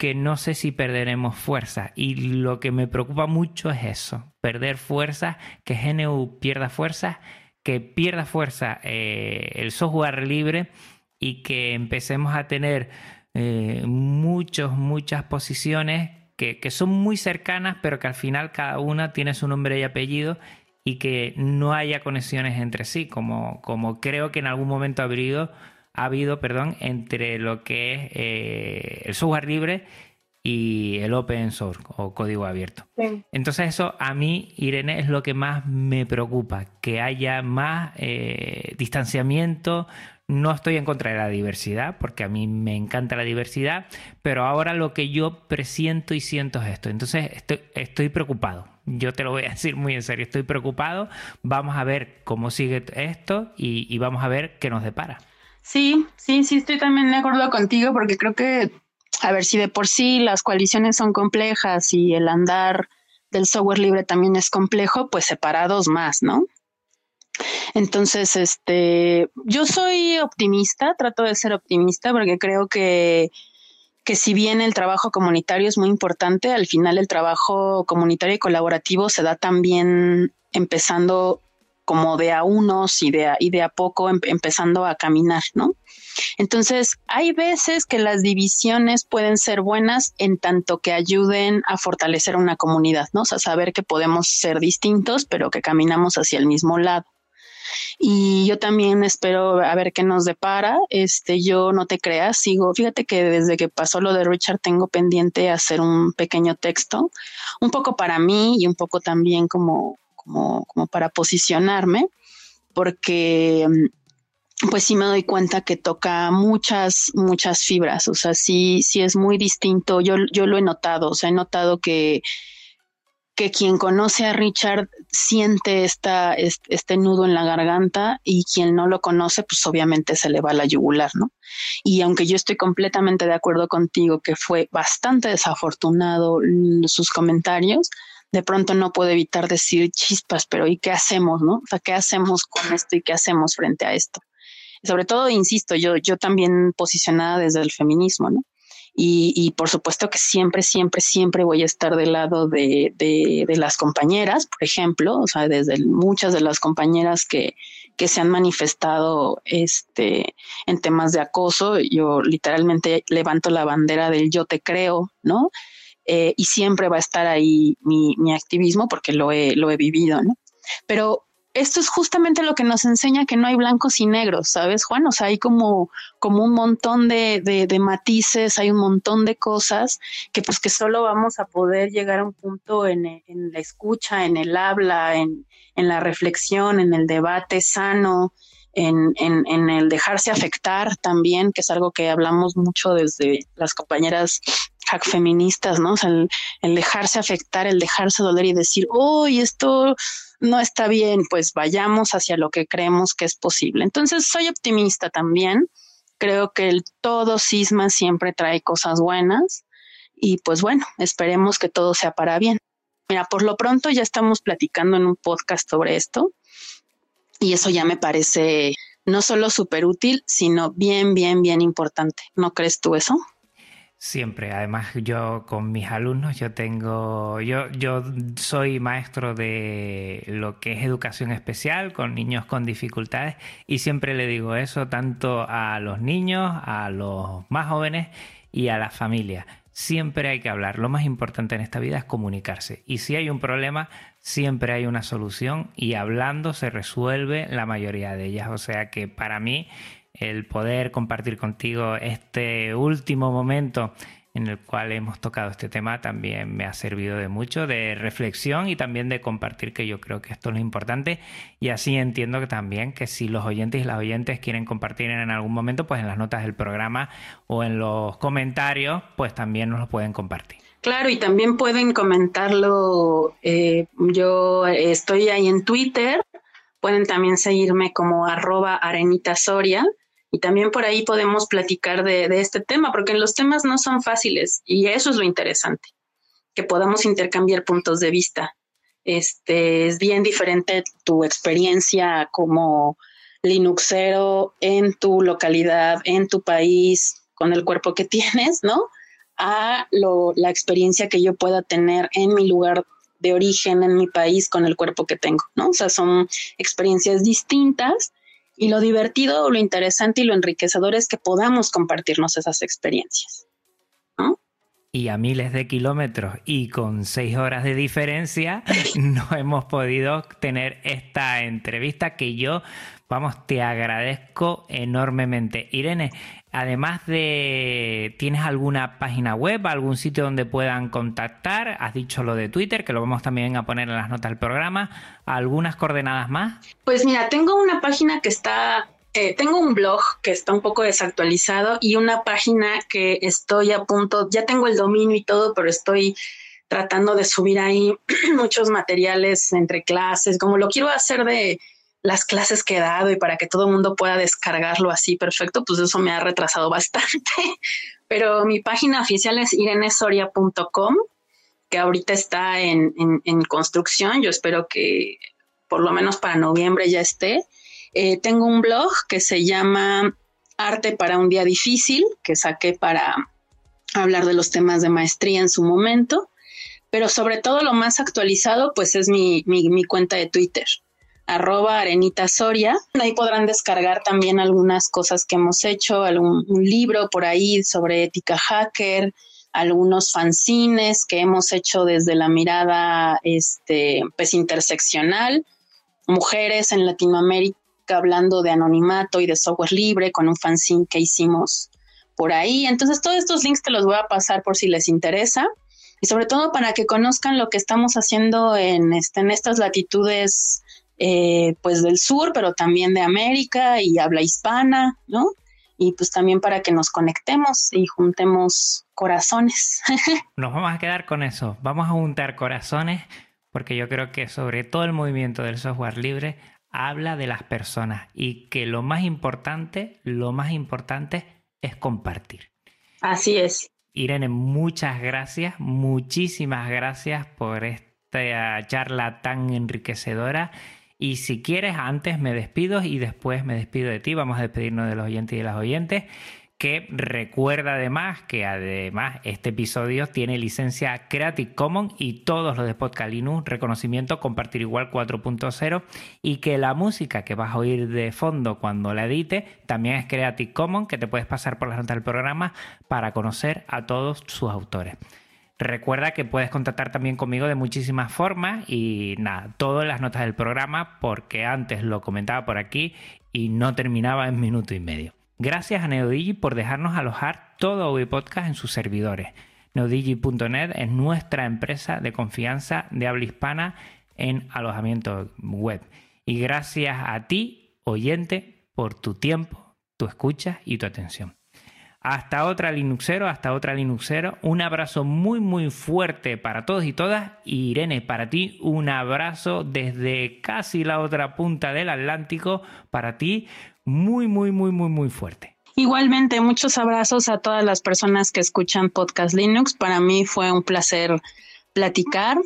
que no sé si perderemos fuerza. Y lo que me preocupa mucho es eso, perder fuerza, que GNU pierda fuerza, que pierda fuerza eh, el software libre y que empecemos a tener eh, muchos, muchas posiciones que, que, son muy cercanas, pero que al final cada una tiene su nombre y apellido y que no haya conexiones entre sí, como, como creo que en algún momento ha habido ha habido, perdón, entre lo que es eh, el software libre y el open source o código abierto. Entonces eso a mí, Irene, es lo que más me preocupa, que haya más eh, distanciamiento. No estoy en contra de la diversidad, porque a mí me encanta la diversidad, pero ahora lo que yo presiento y siento es esto. Entonces estoy, preocupado. Yo te lo voy a decir muy en serio, estoy preocupado. Vamos a ver cómo sigue esto y vamos a ver qué nos depara. Sí, sí, sí, estoy también de acuerdo contigo porque creo que, a ver, si de por sí las coaliciones son complejas y el andar del software libre también es complejo, pues separados más, ¿no? Entonces, este, yo soy optimista, trato de ser optimista porque creo que, que si bien el trabajo comunitario es muy importante, al final el trabajo comunitario y colaborativo se da también empezando como de a unos y de a, y de a poco em, empezando a caminar, ¿no? Entonces, hay veces que las divisiones pueden ser buenas en tanto que ayuden a fortalecer una comunidad, ¿no? O sea, saber que podemos ser distintos, pero que caminamos hacia el mismo lado. Y yo también espero a ver qué nos depara. Este, yo no te creas, sigo, fíjate que desde que pasó lo de Richard tengo pendiente hacer un pequeño texto, un poco para mí y un poco también como como, para posicionarme, porque pues sí me doy cuenta que toca muchas, muchas fibras, o sea, sí, sí es muy distinto, yo, yo lo he notado, o sea, he notado que, que quien conoce a Richard siente esta, este, nudo en la garganta y quien no lo conoce, pues obviamente se le va la yugular, ¿no? Y aunque yo estoy completamente de acuerdo contigo que fue bastante desafortunado sus comentarios, de pronto no puedo evitar decir chispas, pero ¿y qué hacemos, no? O sea, ¿qué hacemos con esto y qué hacemos frente a esto? sobre todo, insisto, yo, yo también posicionada desde el feminismo, ¿no? Y, por supuesto que siempre, siempre, siempre voy a estar del lado de, de, de, las compañeras, por ejemplo, o sea, desde muchas de las compañeras que, que se han manifestado este, en temas de acoso, yo literalmente levanto la bandera del yo te creo, ¿no? Eh, y siempre va a estar ahí mi, mi activismo porque lo he, lo he vivido, ¿no? Pero esto es justamente lo que nos enseña que no hay blancos y negros, ¿sabes, Juan? O sea, hay como, como un montón de, de, de, matices, hay un montón de cosas que pues que solo vamos a poder llegar a un punto en, en la escucha, en el habla, en, en, la reflexión, en el debate sano, en, en, el dejarse afectar también, que es algo que hablamos mucho desde las compañeras hack feministas, ¿no? O sea, el, dejarse afectar, el dejarse doler y decir, uy, esto no está bien, pues vayamos hacia lo que creemos que es posible. Entonces, soy optimista también. Creo que el todo cisma siempre trae cosas buenas y pues bueno, esperemos que todo sea para bien. Mira, por lo pronto ya estamos platicando en un podcast sobre esto y eso ya me parece no solo súper útil, sino bien, bien, bien importante. ¿No crees tú eso? Siempre, además yo con mis alumnos, yo tengo, yo, yo soy maestro de lo que es educación especial con niños con dificultades y siempre le digo eso tanto a los niños, a los más jóvenes y a la familia. Siempre hay que hablar. Lo más importante en esta vida es comunicarse. Y si hay un problema, siempre hay una solución y hablando se resuelve la mayoría de ellas. O sea que para mí el poder compartir contigo este último momento en el cual hemos tocado este tema también me ha servido de mucho, de reflexión y también de compartir que yo creo que esto es lo importante y así entiendo que también que si los oyentes y las oyentes quieren compartir en algún momento, pues en las notas del programa o en los comentarios, pues también nos lo pueden compartir. Claro, y también pueden comentarlo. Eh, yo estoy ahí en Twitter, pueden también seguirme como arroba arenita soria y también por ahí podemos platicar de, este tema, porque los temas no son fáciles y eso es lo interesante, que podamos intercambiar puntos de vista. Este es bien diferente tu experiencia como Linuxero en tu localidad, en tu país, con el cuerpo que tienes, ¿no? A lo, la experiencia que yo pueda tener en mi lugar de origen, en mi país, con el cuerpo que tengo, ¿no? O sea, son experiencias distintas y lo divertido, lo interesante y lo enriquecedor es que podamos compartirnos esas experiencias. ¿no? Y a miles de kilómetros y con seis horas de diferencia no hemos podido tener esta entrevista que yo, vamos, te agradezco enormemente. Irene, Además de, ¿tienes alguna página web, algún sitio donde puedan contactar? Has dicho lo de Twitter, que lo vamos también a poner en las notas del programa. ¿Algunas coordenadas más? Pues mira, tengo una página que está, eh, tengo un blog que está un poco desactualizado y una página que estoy a punto, ya tengo el dominio y todo, pero estoy tratando de subir ahí muchos materiales entre clases, como lo quiero hacer de las clases que he dado y para que todo el mundo pueda descargarlo así perfecto, pues eso me ha retrasado bastante. Pero mi página oficial es irenesoria.com, que ahorita está en, en, construcción. Yo espero que por lo menos para noviembre ya esté. Eh, tengo un blog que se llama Arte para un día difícil, que saqué para hablar de los temas de maestría en su momento. Pero sobre todo lo más actualizado, pues es mi, mi cuenta de Twitter arroba Arenita Soria. Ahí podrán descargar también algunas cosas que hemos hecho, algún un libro por ahí sobre ética hacker, algunos fanzines que hemos hecho desde la mirada este, pues, interseccional, mujeres en Latinoamérica hablando de anonimato y de software libre con un fanzine que hicimos por ahí. Entonces, todos estos links te los voy a pasar por si les interesa y sobre todo para que conozcan lo que estamos haciendo en, este, en estas latitudes eh, pues del sur, pero también de América y habla hispana, ¿no? Y pues también para que nos conectemos y juntemos corazones. Nos vamos a quedar con eso, vamos a juntar corazones porque yo creo que sobre todo el movimiento del software libre habla de las personas y que lo más importante, lo más importante es compartir. Así es. Irene, muchas gracias, muchísimas gracias por esta charla tan enriquecedora. Y si quieres, antes me despido y después me despido de ti. Vamos a despedirnos de los oyentes y de las oyentes que recuerda además que además este episodio tiene licencia Creative Commons y todos los de Podcast Linux, reconocimiento compartir igual 4.0 y que la música que vas a oír de fondo cuando la edite también es Creative Commons, que te puedes pasar por las notas del programa para conocer a todos sus autores. Recuerda que puedes contactar también conmigo de muchísimas formas y nada, todas las notas del programa porque antes lo comentaba por aquí y no terminaba en minuto y medio. Gracias a Neodigi por dejarnos alojar todo OV Podcast en sus servidores. Neodigi.net es nuestra empresa de confianza de habla hispana en alojamiento web. Y gracias a ti, oyente, por tu tiempo, tu escucha y tu atención. Hasta otra Linuxero, hasta otra Linuxero. Un abrazo muy, muy fuerte para todos y todas. Y Irene, para ti, un abrazo desde casi la otra punta del Atlántico. Para ti, muy, muy, muy, muy, muy fuerte. Igualmente, muchos abrazos a todas las personas que escuchan Podcast Linux. Para mí fue un placer platicar.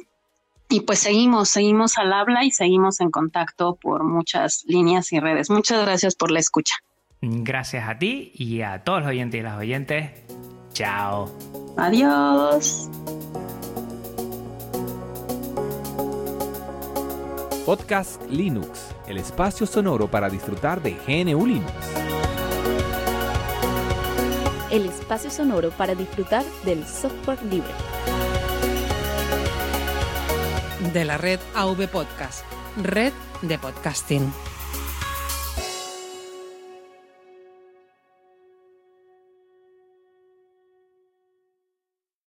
Y pues seguimos, seguimos al habla y seguimos en contacto por muchas líneas y redes. Muchas gracias por la escucha. Gracias a ti y a todos los oyentes y las oyentes. Chao. Adiós. Podcast Linux, el espacio sonoro para disfrutar de GNU Linux. El espacio sonoro para disfrutar del software libre. De la red AV Podcast, red de podcasting.